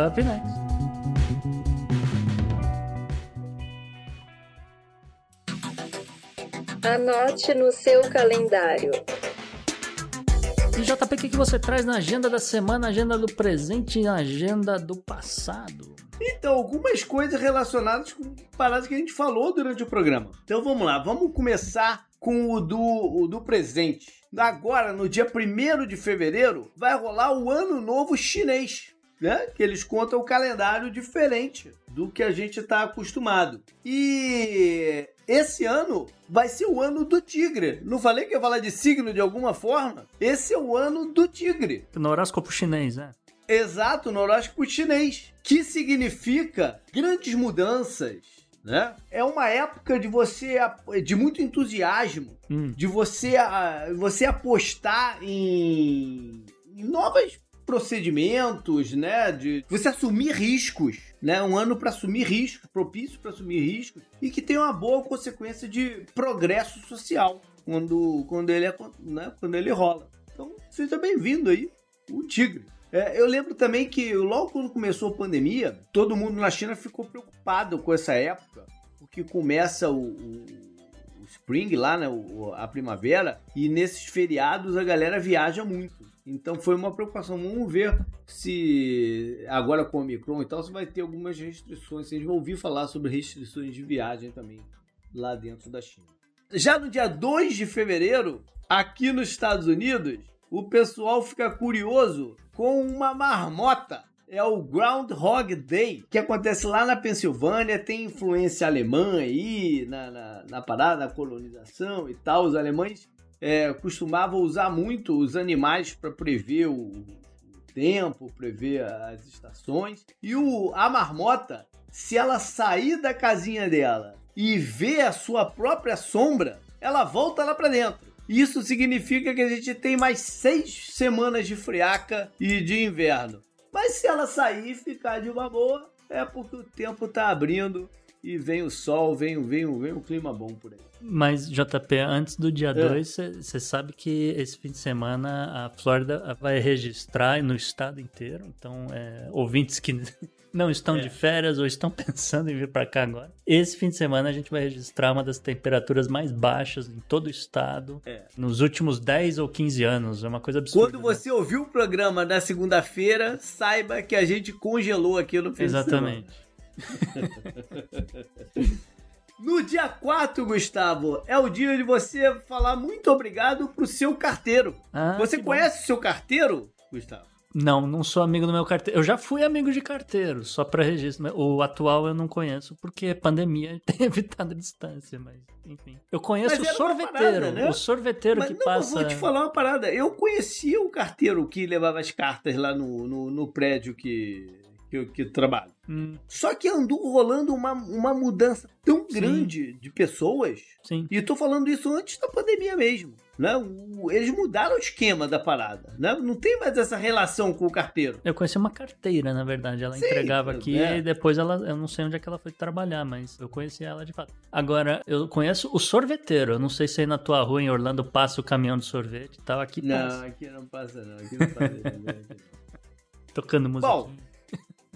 Up next. Anote no seu calendário. E JP, o que, você traz na agenda da semana, agenda do presente e agenda do passado? Então, algumas coisas relacionadas com paradas que a gente falou durante o programa. Então vamos lá, vamos começar com o do, o do presente. Agora, no dia 1 de fevereiro, vai rolar o Ano Novo Chinês. Né? Que eles contam o calendário diferente do que a gente está acostumado. E esse ano vai ser o ano do tigre. Não falei que ia falar de signo de alguma forma? Esse é o ano do tigre. No horóscopo chinês, né? Exato, no horóscopo chinês. Que significa grandes mudanças, né? É uma época de você de muito entusiasmo, Hum. de você você apostar em, em novos procedimentos, né? De você assumir riscos, né? Um ano para assumir riscos, propício para assumir riscos e que tem uma boa consequência de progresso social quando quando ele é, né? Quando ele rola. Então seja bem-vindo aí, o tigre. É, eu lembro também que logo quando começou a pandemia, todo mundo na China ficou preocupado com essa época, porque começa o, o, o spring lá, né, o- a primavera, e nesses feriados a galera viaja muito. Então foi uma preocupação. Vamos ver se agora com o Omicron e tal, se vai ter algumas restrições. Vocês vão ouvir falar sobre restrições de viagem também lá dentro da China. Já no dia 2 de fevereiro, aqui nos Estados Unidos, o pessoal fica curioso com uma marmota. É o Groundhog Day, que acontece lá na Pensilvânia, tem influência alemã aí na, na, na parada, na colonização e tal. Os alemães é, costumavam usar muito os animais para prever o, tempo, prever as estações. E o, a marmota, se ela sair da casinha dela e ver a sua própria sombra, ela volta lá para dentro. Isso significa que a gente tem mais seis semanas de friaca e de inverno. Mas se ela sair e ficar de uma boa, é porque o tempo tá abrindo e vem o sol, vem, o- vem, vem o clima bom por aí. Mas, JP, antes do dia É. 2, você sabe que esse fim de semana a Flórida vai registrar no estado inteiro. Então, é, ouvintes que não estão É. de férias ou estão pensando em vir para cá agora. Esse fim de semana a gente vai registrar uma das temperaturas mais baixas em todo o estado É. nos últimos 10 ou 15 anos. É uma coisa absurda. Quando você ouviu o programa da segunda-feira, saiba que a gente congelou aqui no fim Exatamente. de semana. No dia 4, Gustavo, é o dia de você falar muito obrigado pro seu carteiro. Ah, você bom. conhece o seu carteiro, Gustavo? Não, não sou amigo do meu carteiro. Eu já fui amigo de carteiro, só para registro. O atual eu não conheço, porque pandemia tem evitado a distância, mas enfim. Eu conheço Mas o sorveteiro. parada, né? O sorveteiro Mas que não, passa. eu vou te falar uma parada. Eu conhecia o carteiro que levava as cartas lá no, no, no prédio que, que, que trabalho. Hum, Só que andou rolando uma, uma mudança tão grande de pessoas. sim. E tô falando isso antes da pandemia mesmo. Né? O- eles mudaram o esquema da parada. Né? Não tem mais essa relação com o carteiro. Eu conheci uma carteira, na verdade. Ela Sim, entregava aqui é. e depois ela. Eu não sei onde é que ela foi trabalhar, mas eu conheci ela de fato. Agora, eu conheço o sorveteiro. Eu não sei se aí na tua rua em Orlando passa o caminhão de sorvete e tal. Aqui Não, passa. aqui não passa não. Aqui não passa não. Tocando música. Bom,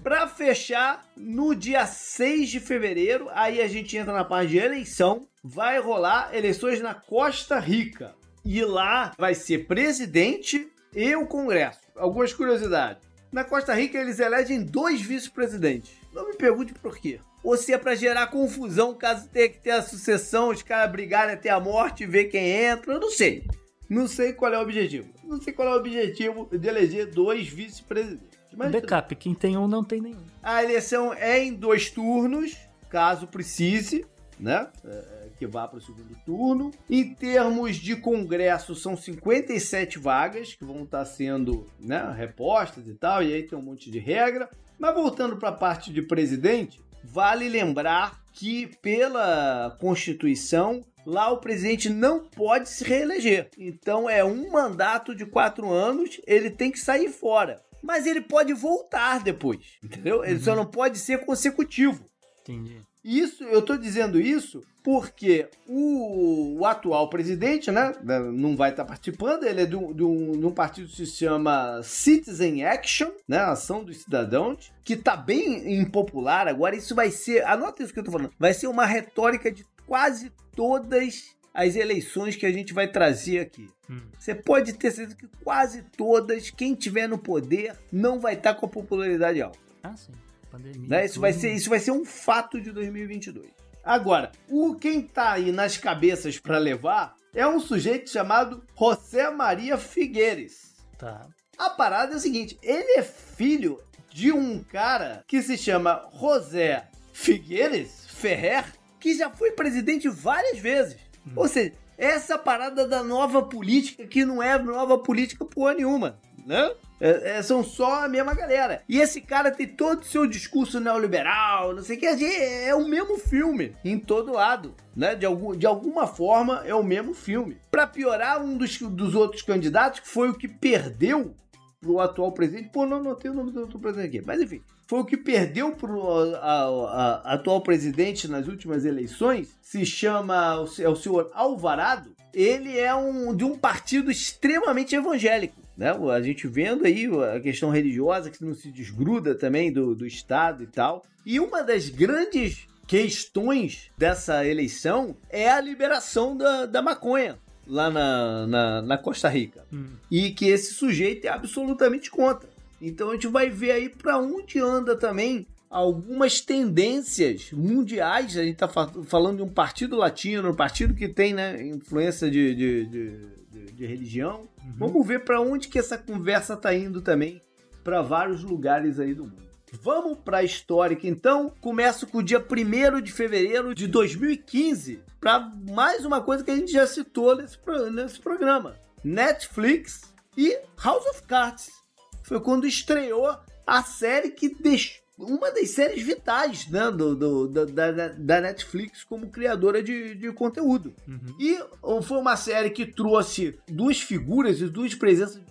Pra fechar, no dia 6 de fevereiro, aí a gente entra na parte de eleição, vai rolar eleições na Costa Rica. E lá vai ser presidente e o Congresso. Algumas curiosidades. Na Costa Rica eles elegem dois vice-presidentes. Não me pergunte por quê. Ou se é pra gerar confusão caso tenha que ter a sucessão, os caras brigarem até a morte e ver quem entra, eu não sei. Não sei qual é o objetivo. Não sei qual é o objetivo de eleger dois vice-presidentes. Mas Backup, quem tem um não tem nenhum. a eleição é em dois turnos, caso precise, né? É, que vá para o segundo turno. Em termos de congresso, são 57 vagas que vão estar sendo né, repostas e tal, e aí tem um monte de regra. Mas voltando para a parte de presidente, vale lembrar que pela Constituição, lá o presidente não pode se reeleger. Então é um mandato de quatro anos, ele tem que sair fora. Mas ele pode voltar depois, entendeu? Ele só não pode ser consecutivo. Entendi. Isso, eu tô dizendo isso porque o, o atual presidente, né, não vai estar participando, ele é de um, de um- de um partido que se chama Citizen Action, né, Ação dos Cidadãos, que tá bem impopular agora. Isso vai ser, anota isso que eu tô falando, vai ser uma retórica de quase todas as eleições que a gente vai trazer aqui. Hum. Você pode ter certeza que quase todas, quem tiver no poder, não vai estar com a popularidade alta. Ah, sim. Pandemia. Né? Isso, vai ser, isso vai ser um fato de 2022. Agora, o quem tá aí nas cabeças para levar é um sujeito chamado José Maria Figueires. Tá. A parada é o seguinte: ele é filho de um cara que se chama José Figueires Ferrer, que já foi presidente várias vezes. Ou seja, essa parada da nova política que não é nova política porra nenhuma, né? É- é- são só a mesma galera. E esse cara tem todo o seu discurso neoliberal, não sei o que. É o mesmo filme em todo lado, né? De, algum, de alguma forma é o mesmo filme. Pra piorar, um dos, dos outros candidatos, que foi o que perdeu pro atual presidente. Pô, não anotei o nome do outro presidente aqui. Mas enfim, foi o que perdeu pro a- a- a- atual presidente nas últimas eleições. Se chama é o senhor Alvarado. Ele é um de um partido extremamente evangélico. Né? A gente vendo aí a questão religiosa que não se desgruda também do, do Estado e tal. E uma das grandes questões dessa eleição é a liberação da, da maconha lá na, na, na Costa Rica Hum. e que esse sujeito é absolutamente contra. Então a gente vai ver aí para onde anda também algumas tendências mundiais. A gente está falando de um partido latino, um partido que tem né, influência de, de, de, de- religião. Vamos ver para onde que essa conversa tá indo também para vários lugares aí do mundo. Vamos para a histórica então. Começo com o dia 1 de fevereiro de 2015 para mais uma coisa que a gente já citou nesse, nesse programa: Netflix e House of Cards. Foi quando estreou a série que deixou uma das séries vitais né, do, do- da, da- Netflix como criadora de, de conteúdo. E ó, foi uma série que trouxe duas figuras e duas presenças,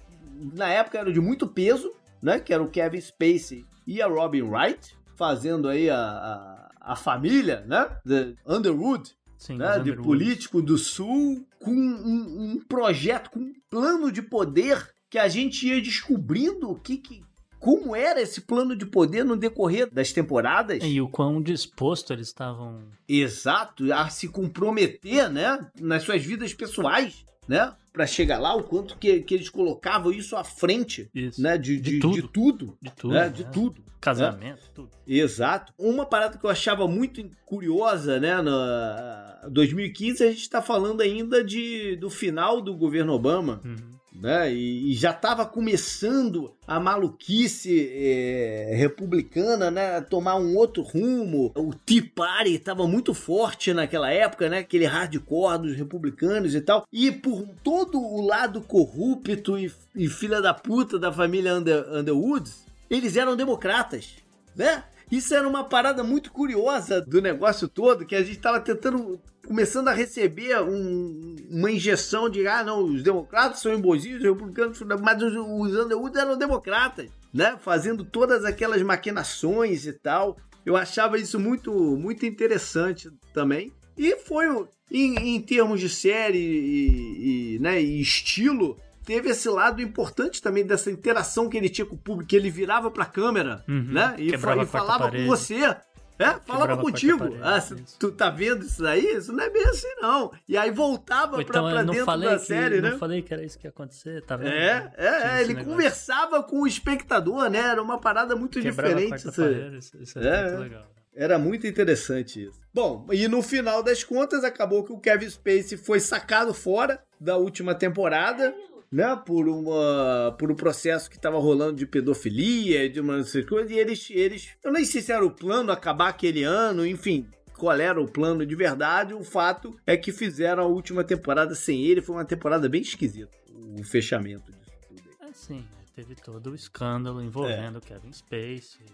na época eram de muito peso, né? Que era o Kevin Spacey e a Robin Wright, fazendo aí a, a, a família, né? The Underwood, Sim, né, de político do Sul, com um, um projeto, com um plano de poder que a gente ia descobrindo o que, que como era esse plano de poder no decorrer das temporadas. E o quão disposto eles estavam. Exato, a se comprometer, né, nas suas vidas pessoais, né, para chegar lá, o quanto que, que eles colocavam isso à frente, Isso. né, de, de, De tudo. de tudo, De tudo. né, de né? tudo. Casamento, tudo. Exato. Uma parada que eu achava muito curiosa, né? Na 2015 a gente está falando ainda de, do final do governo Obama, Uhum. Né? E, e já estava começando a maluquice é, republicana, né? Tomar um outro rumo. O Tea Party estava muito forte naquela época, né? Aquele hardcore dos republicanos e tal. E por todo o lado corrupto e, e filha da puta da família Under, Underwoods, eles eram democratas, né? Isso era uma parada muito curiosa do negócio todo, que a gente estava tentando, começando a receber um- uma injeção de, ah, não, os democratas são imbozinhos, os republicanos, são- mas os, os Underwoods eram democratas, né? Fazendo todas aquelas maquinações e tal. Eu achava isso muito, muito interessante também. E foi, em, em termos de série e, e, né, e estilo, teve esse lado importante também dessa interação que ele tinha com o público, que ele virava pra câmera, Uhum. né? E, fa- e a falava com você. É, falava contigo. Ah, tu tá vendo isso daí? Isso não é bem assim, não. E aí voltava Ou pra, então pra eu não dentro falei da que, série, não né? falei que era isso que ia acontecer, tá vendo? É, é, é, ele negócio. conversava com o espectador, né? Era uma parada muito Quebrava diferente. isso- parede, isso, isso é, É. muito legal. Era muito interessante isso. Bom, e no final das contas, acabou que o Kevin Spacey foi sacado fora da última temporada, né? Por uma. por um processo que tava rolando de pedofilia, de umas coisas, e eles, eles. Eu nem sei se era o plano acabar aquele ano, enfim. Qual era o plano de verdade? O fato é que fizeram a última temporada sem ele. Foi uma temporada bem esquisita. O fechamento disso tudo aí. É sim, teve todo o escândalo envolvendo É. Kevin Spacey.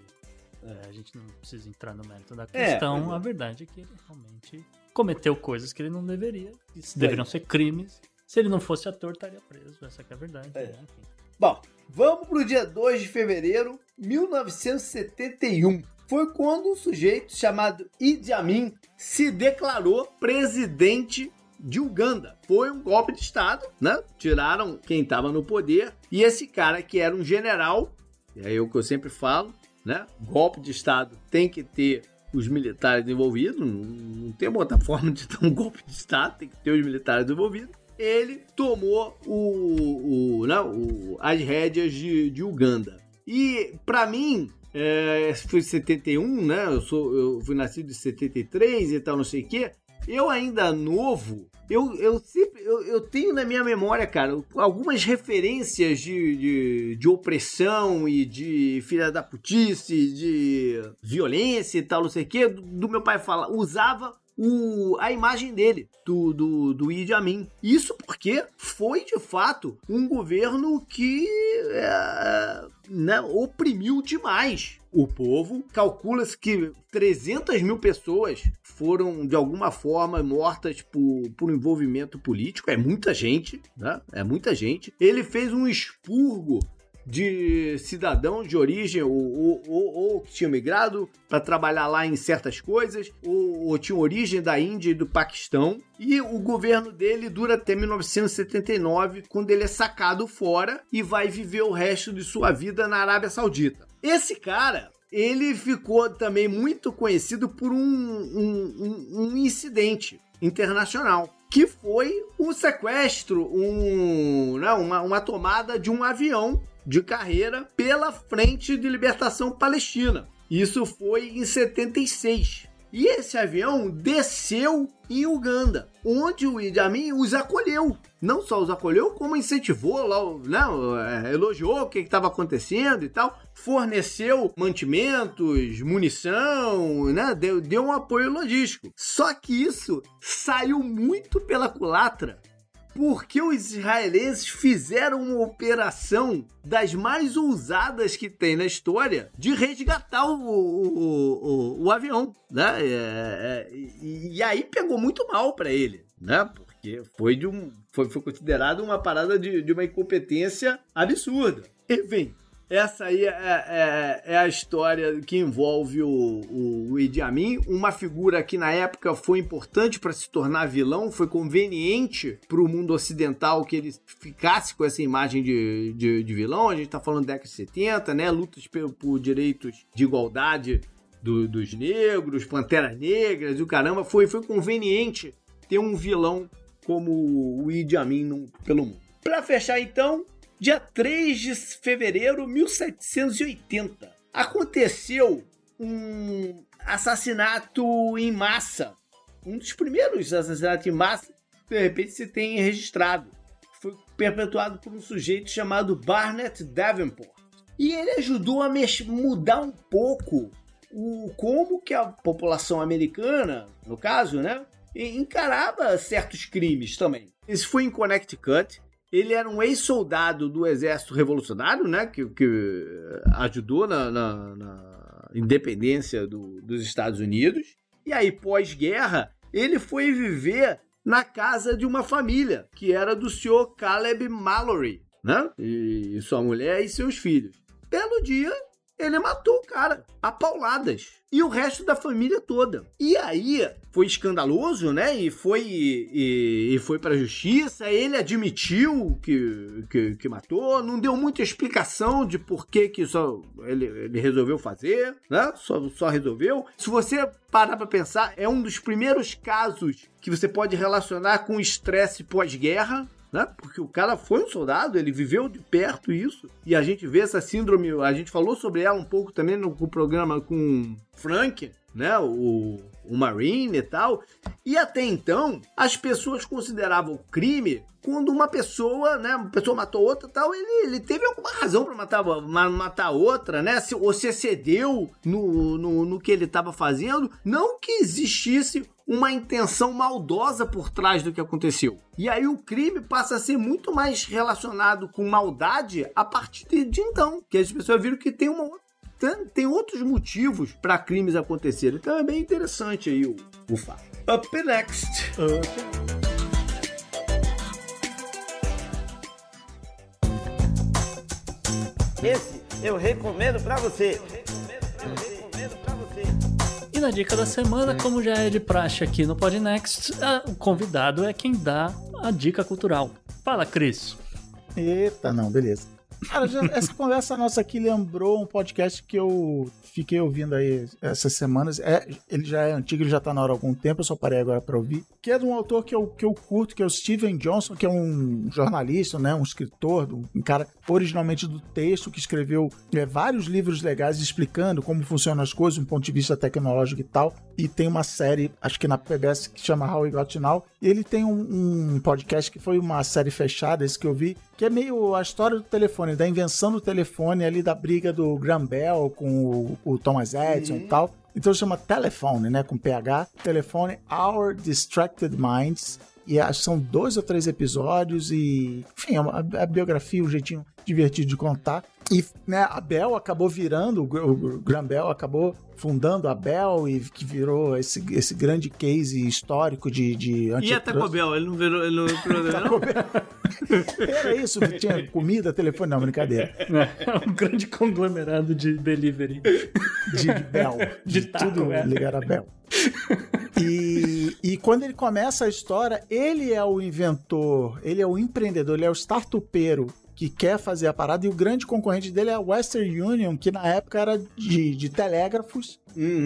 É, a gente não precisa entrar no mérito da É, questão. é. a verdade é que ele realmente cometeu coisas que ele não deveria. Que deveriam ser crimes. Se ele não fosse ator, estaria preso. Essa que é a verdade. É. né? Bom, vamos pro dia 2 de fevereiro 1971. foi quando um sujeito chamado Idi Amin se declarou presidente de Uganda. Foi um golpe de Estado, né? Tiraram quem estava no poder e esse cara que era um general, e aí é o que eu sempre falo, né? Golpe de Estado tem que ter os militares envolvidos, não, não tem outra forma de dar um golpe de Estado, tem que ter os militares envolvidos. Ele tomou o, o, não, o as rédeas de, de Uganda. E, para mim, é, foi 71, né? Eu, sou, eu fui nascido em 73 e tal, não sei o quê. Eu ainda novo, eu, eu sempre eu, eu tenho na minha memória, cara, algumas referências de, de, de opressão e de filha da putice, de violência e tal, não sei o quê, do, do meu pai fala, usava o, a imagem dele, do, do, do Idi Amin. Isso porque foi, de fato, um governo que é, né, oprimiu demais o povo. Calcula-se que 300 mil pessoas foram, de alguma forma, mortas por, por envolvimento político. É muita gente, né? É muita gente. Ele fez um expurgo de cidadãos de origem ou, ou, ou, ou que tinham migrado para trabalhar lá em certas coisas, ou, ou tinham origem da Índia e do Paquistão. E o governo dele dura até 1979, quando ele é sacado fora e vai viver o resto de sua vida na Arábia Saudita. Esse cara, ele ficou também muito conhecido por um, um, um, um incidente internacional que foi um sequestro, um, não, uma, uma tomada de um avião de carreira pela Frente de Libertação Palestina. Isso foi em 76. E esse avião desceu em Uganda, onde o Idi Amin os acolheu. Não só os acolheu, como incentivou, lá, né, elogiou o que estava acontecendo e tal. Forneceu mantimentos, munição, né, deu, deu um apoio logístico. Só que isso saiu muito pela culatra porque os israelenses fizeram uma operação das mais ousadas que tem na história de resgatar o, o, o, o avião, né? É, é, e, e, aí pegou muito mal para ele, né? Porque foi de um foi, foi considerado uma parada de, de uma incompetência absurda. Enfim, essa aí é, é, é, a história que envolve o, o, Idi Amin, uma figura que na época foi importante para se tornar vilão, foi conveniente para o mundo ocidental que ele ficasse com essa imagem de, de, de vilão. A gente está falando da década de 70, né? Lutas por, por direitos de igualdade do, dos negros, panteras negras e o caramba. Foi, foi conveniente ter um vilão como o Idi Amin no, pelo mundo. Para fechar então, dia 3 de fevereiro de 1780, aconteceu um assassinato em massa. Um dos primeiros assassinatos em massa que de repente se tem registrado. Foi perpetuado por um sujeito chamado Barnett Davenport. E ele ajudou a mudar um pouco o como que a população americana, no caso, né, encarava certos crimes também. Isso foi em Connecticut ele era um ex-soldado do Exército Revolucionário, né? Que, que ajudou na, na, na independência do, dos Estados Unidos. E aí, pós-guerra, ele foi viver na casa de uma família, que era do senhor Caleb Mallory, né? E sua mulher e seus filhos. Belo dia, ele matou o cara a pauladas e o resto da família toda. E aí foi escandaloso, né? E foi e, e foi para a justiça. Ele admitiu que, que, que, matou, não deu muita explicação de por que que só ele, ele resolveu fazer, né? Só, só resolveu. Se você parar para pensar, é um dos primeiros casos que você pode relacionar com estresse pós-guerra, né? Porque o cara foi um soldado, ele viveu de perto isso. E a gente vê essa síndrome, a gente falou sobre ela um pouco também no, no programa com Frank, né? O, o Marine e tal. E até então, as pessoas consideravam crime quando uma pessoa, né, uma pessoa matou outra tal, ele, ele teve alguma razão para matar, matar outra, né? Se, ou se excedeu no, no, no que ele estava fazendo. Não que existisse uma intenção maldosa por trás do que aconteceu. E aí o crime passa a ser muito mais relacionado com maldade a partir de então, que as pessoas viram que tem uma tem outros motivos para crimes acontecerem. Então é bem interessante aí o, o fato. Up next. Esse eu recomendo para você. Eu recomendo pra você. Eu recomendo pra você. na dica da semana, como já é de praxe aqui no Podnext, o convidado é quem dá a dica cultural. Fala, Cris. Eita, não, beleza. Cara, já- essa conversa nossa aqui lembrou um podcast que eu fiquei ouvindo aí essas semanas. É, ele já é antigo, ele já tá na hora há algum tempo, eu só parei agora pra ouvir. Que é de um autor que eu, que eu curto, que é o Steven Johnson, que é um jornalista, né, um escritor, um cara originalmente do texto, que escreveu é, vários livros legais explicando como funcionam as coisas, um ponto de vista tecnológico e tal. E tem uma série, acho que na PBS, que chama How We Got Now. E ele tem um, um podcast que foi uma série fechada, esse que eu vi, que é meio a história do telefone, da invenção do telefone ali, da briga do Graham Bell com o, o Thomas Edison e tal. Então chama Telephone, né, com PH. Telefone Our Distracted Minds. E acho que são dois ou três episódios e, enfim, é uma- a, a biografia, um jeitinho divertido de contar. E né, a Bell acabou virando, o Gr- o Graham Bell acabou fundando a Bell e que virou esse, esse grande case histórico de, de E a. Taco Bell, ele não virou, ele não virou? Era isso, tinha comida, telefone, não, brincadeira. É um grande conglomerado de delivery. De Bell. De De tudo ligar a Bell. E, e quando ele começa a história, ele é o inventor, ele é o empreendedor, ele é o startupeiro que quer fazer a parada, e o grande concorrente dele é a Western Union, que na época era de, de telégrafos,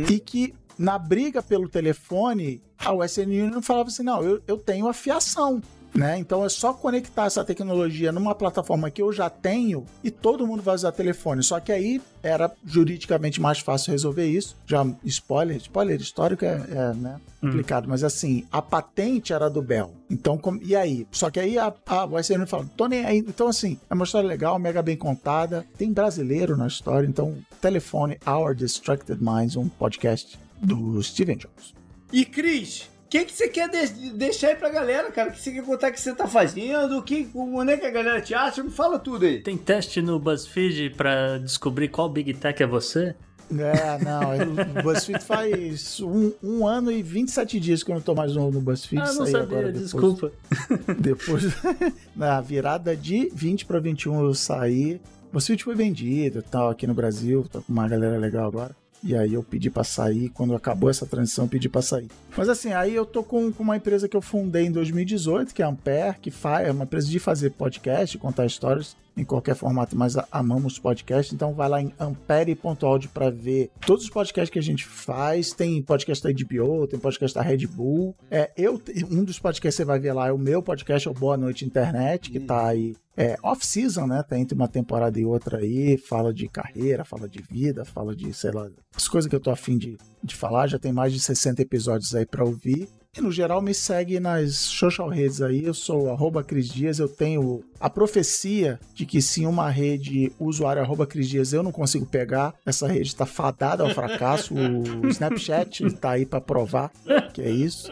e que na briga pelo telefone, a Western Union falava assim: não, eu, eu tenho a fiação. Né? Então é só conectar essa tecnologia numa plataforma que eu já tenho e todo mundo vai usar telefone. Só que aí era juridicamente mais fácil resolver isso. Já spoiler, spoiler histórico é, é, né, complicado, mas assim, a patente era do Bell. Então, como- e aí? Só que aí a, a Union fala, tô nem aí. Então, assim, é uma história legal, mega bem contada. Tem brasileiro na história, então, telefone Our Distracted Minds, um podcast do Steven Jobs. E Cris, que, que você quer de- deixar aí pra galera, cara? O que você quer contar que você tá fazendo? O que, onde é que a galera te acha? Me fala tudo aí. Tem teste no BuzzFeed pra descobrir qual Big Tech é você? É, não, o BuzzFeed faz um, um ano e 27 dias que eu não tô mais no, no BuzzFeed. Ah, não sabia, agora depois- desculpa. Depois, na virada de 20 para 21 eu saí. O BuzzFeed foi vendido e tal aqui no Brasil, tá com uma galera legal agora. E aí eu pedi pra sair, quando acabou essa transição, eu pedi pra sair. Mas assim, aí eu tô com, com uma empresa que eu fundei em 2018, que é a Ampere, que faz, é uma empresa de fazer podcast, contar histórias em qualquer formato, mas amamos podcast. Então vai lá em ampere.audio pra ver todos os podcasts que a gente faz. Tem podcast da HBO, tem podcast da Red Bull. É, eu, um dos podcasts que você vai ver lá é o meu podcast, é o Boa Noite Internet, que tá aí é, off-season, né? Tá entre uma temporada e outra aí. Fala de carreira, fala de vida, fala de, sei lá, as coisas que eu tô afim de, de falar. Já tem mais de 60 episódios aí pra ouvir. E no geral me segue nas social redes aí. Eu sou arroba Cris Dias. Eu tenho a profecia de que se uma rede usuário arroba Cris Dias eu não consigo pegar, essa rede tá fadada ao fracasso. O Snapchat tá aí pra provar que é isso.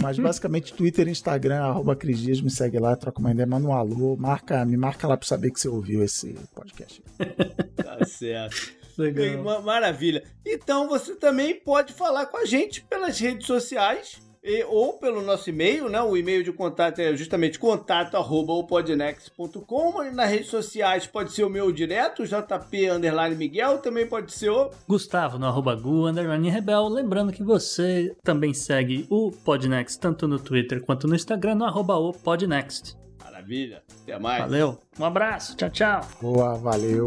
Mas basicamente Twitter e Instagram, arroba Cris Dias, me segue lá, troca uma ideia, manda um alô, marca, me marca lá pra saber que você ouviu esse podcast. Tá certo. Legal. Maravilha. Então você também pode falar com a gente pelas redes sociais e- ou pelo nosso e-mail, né? O e-mail de contato é justamente contato@opodnex.com. E Nas redes sociais pode ser o meu direto, JP underline Miguel, também pode ser o Gustavo no arroba Gu, underline Rebel. Lembrando que você também segue o Podnext tanto no Twitter quanto no Instagram no arroba o Podnext. Maravilha. Até mais. Valeu, um abraço, tchau, tchau. Boa, valeu.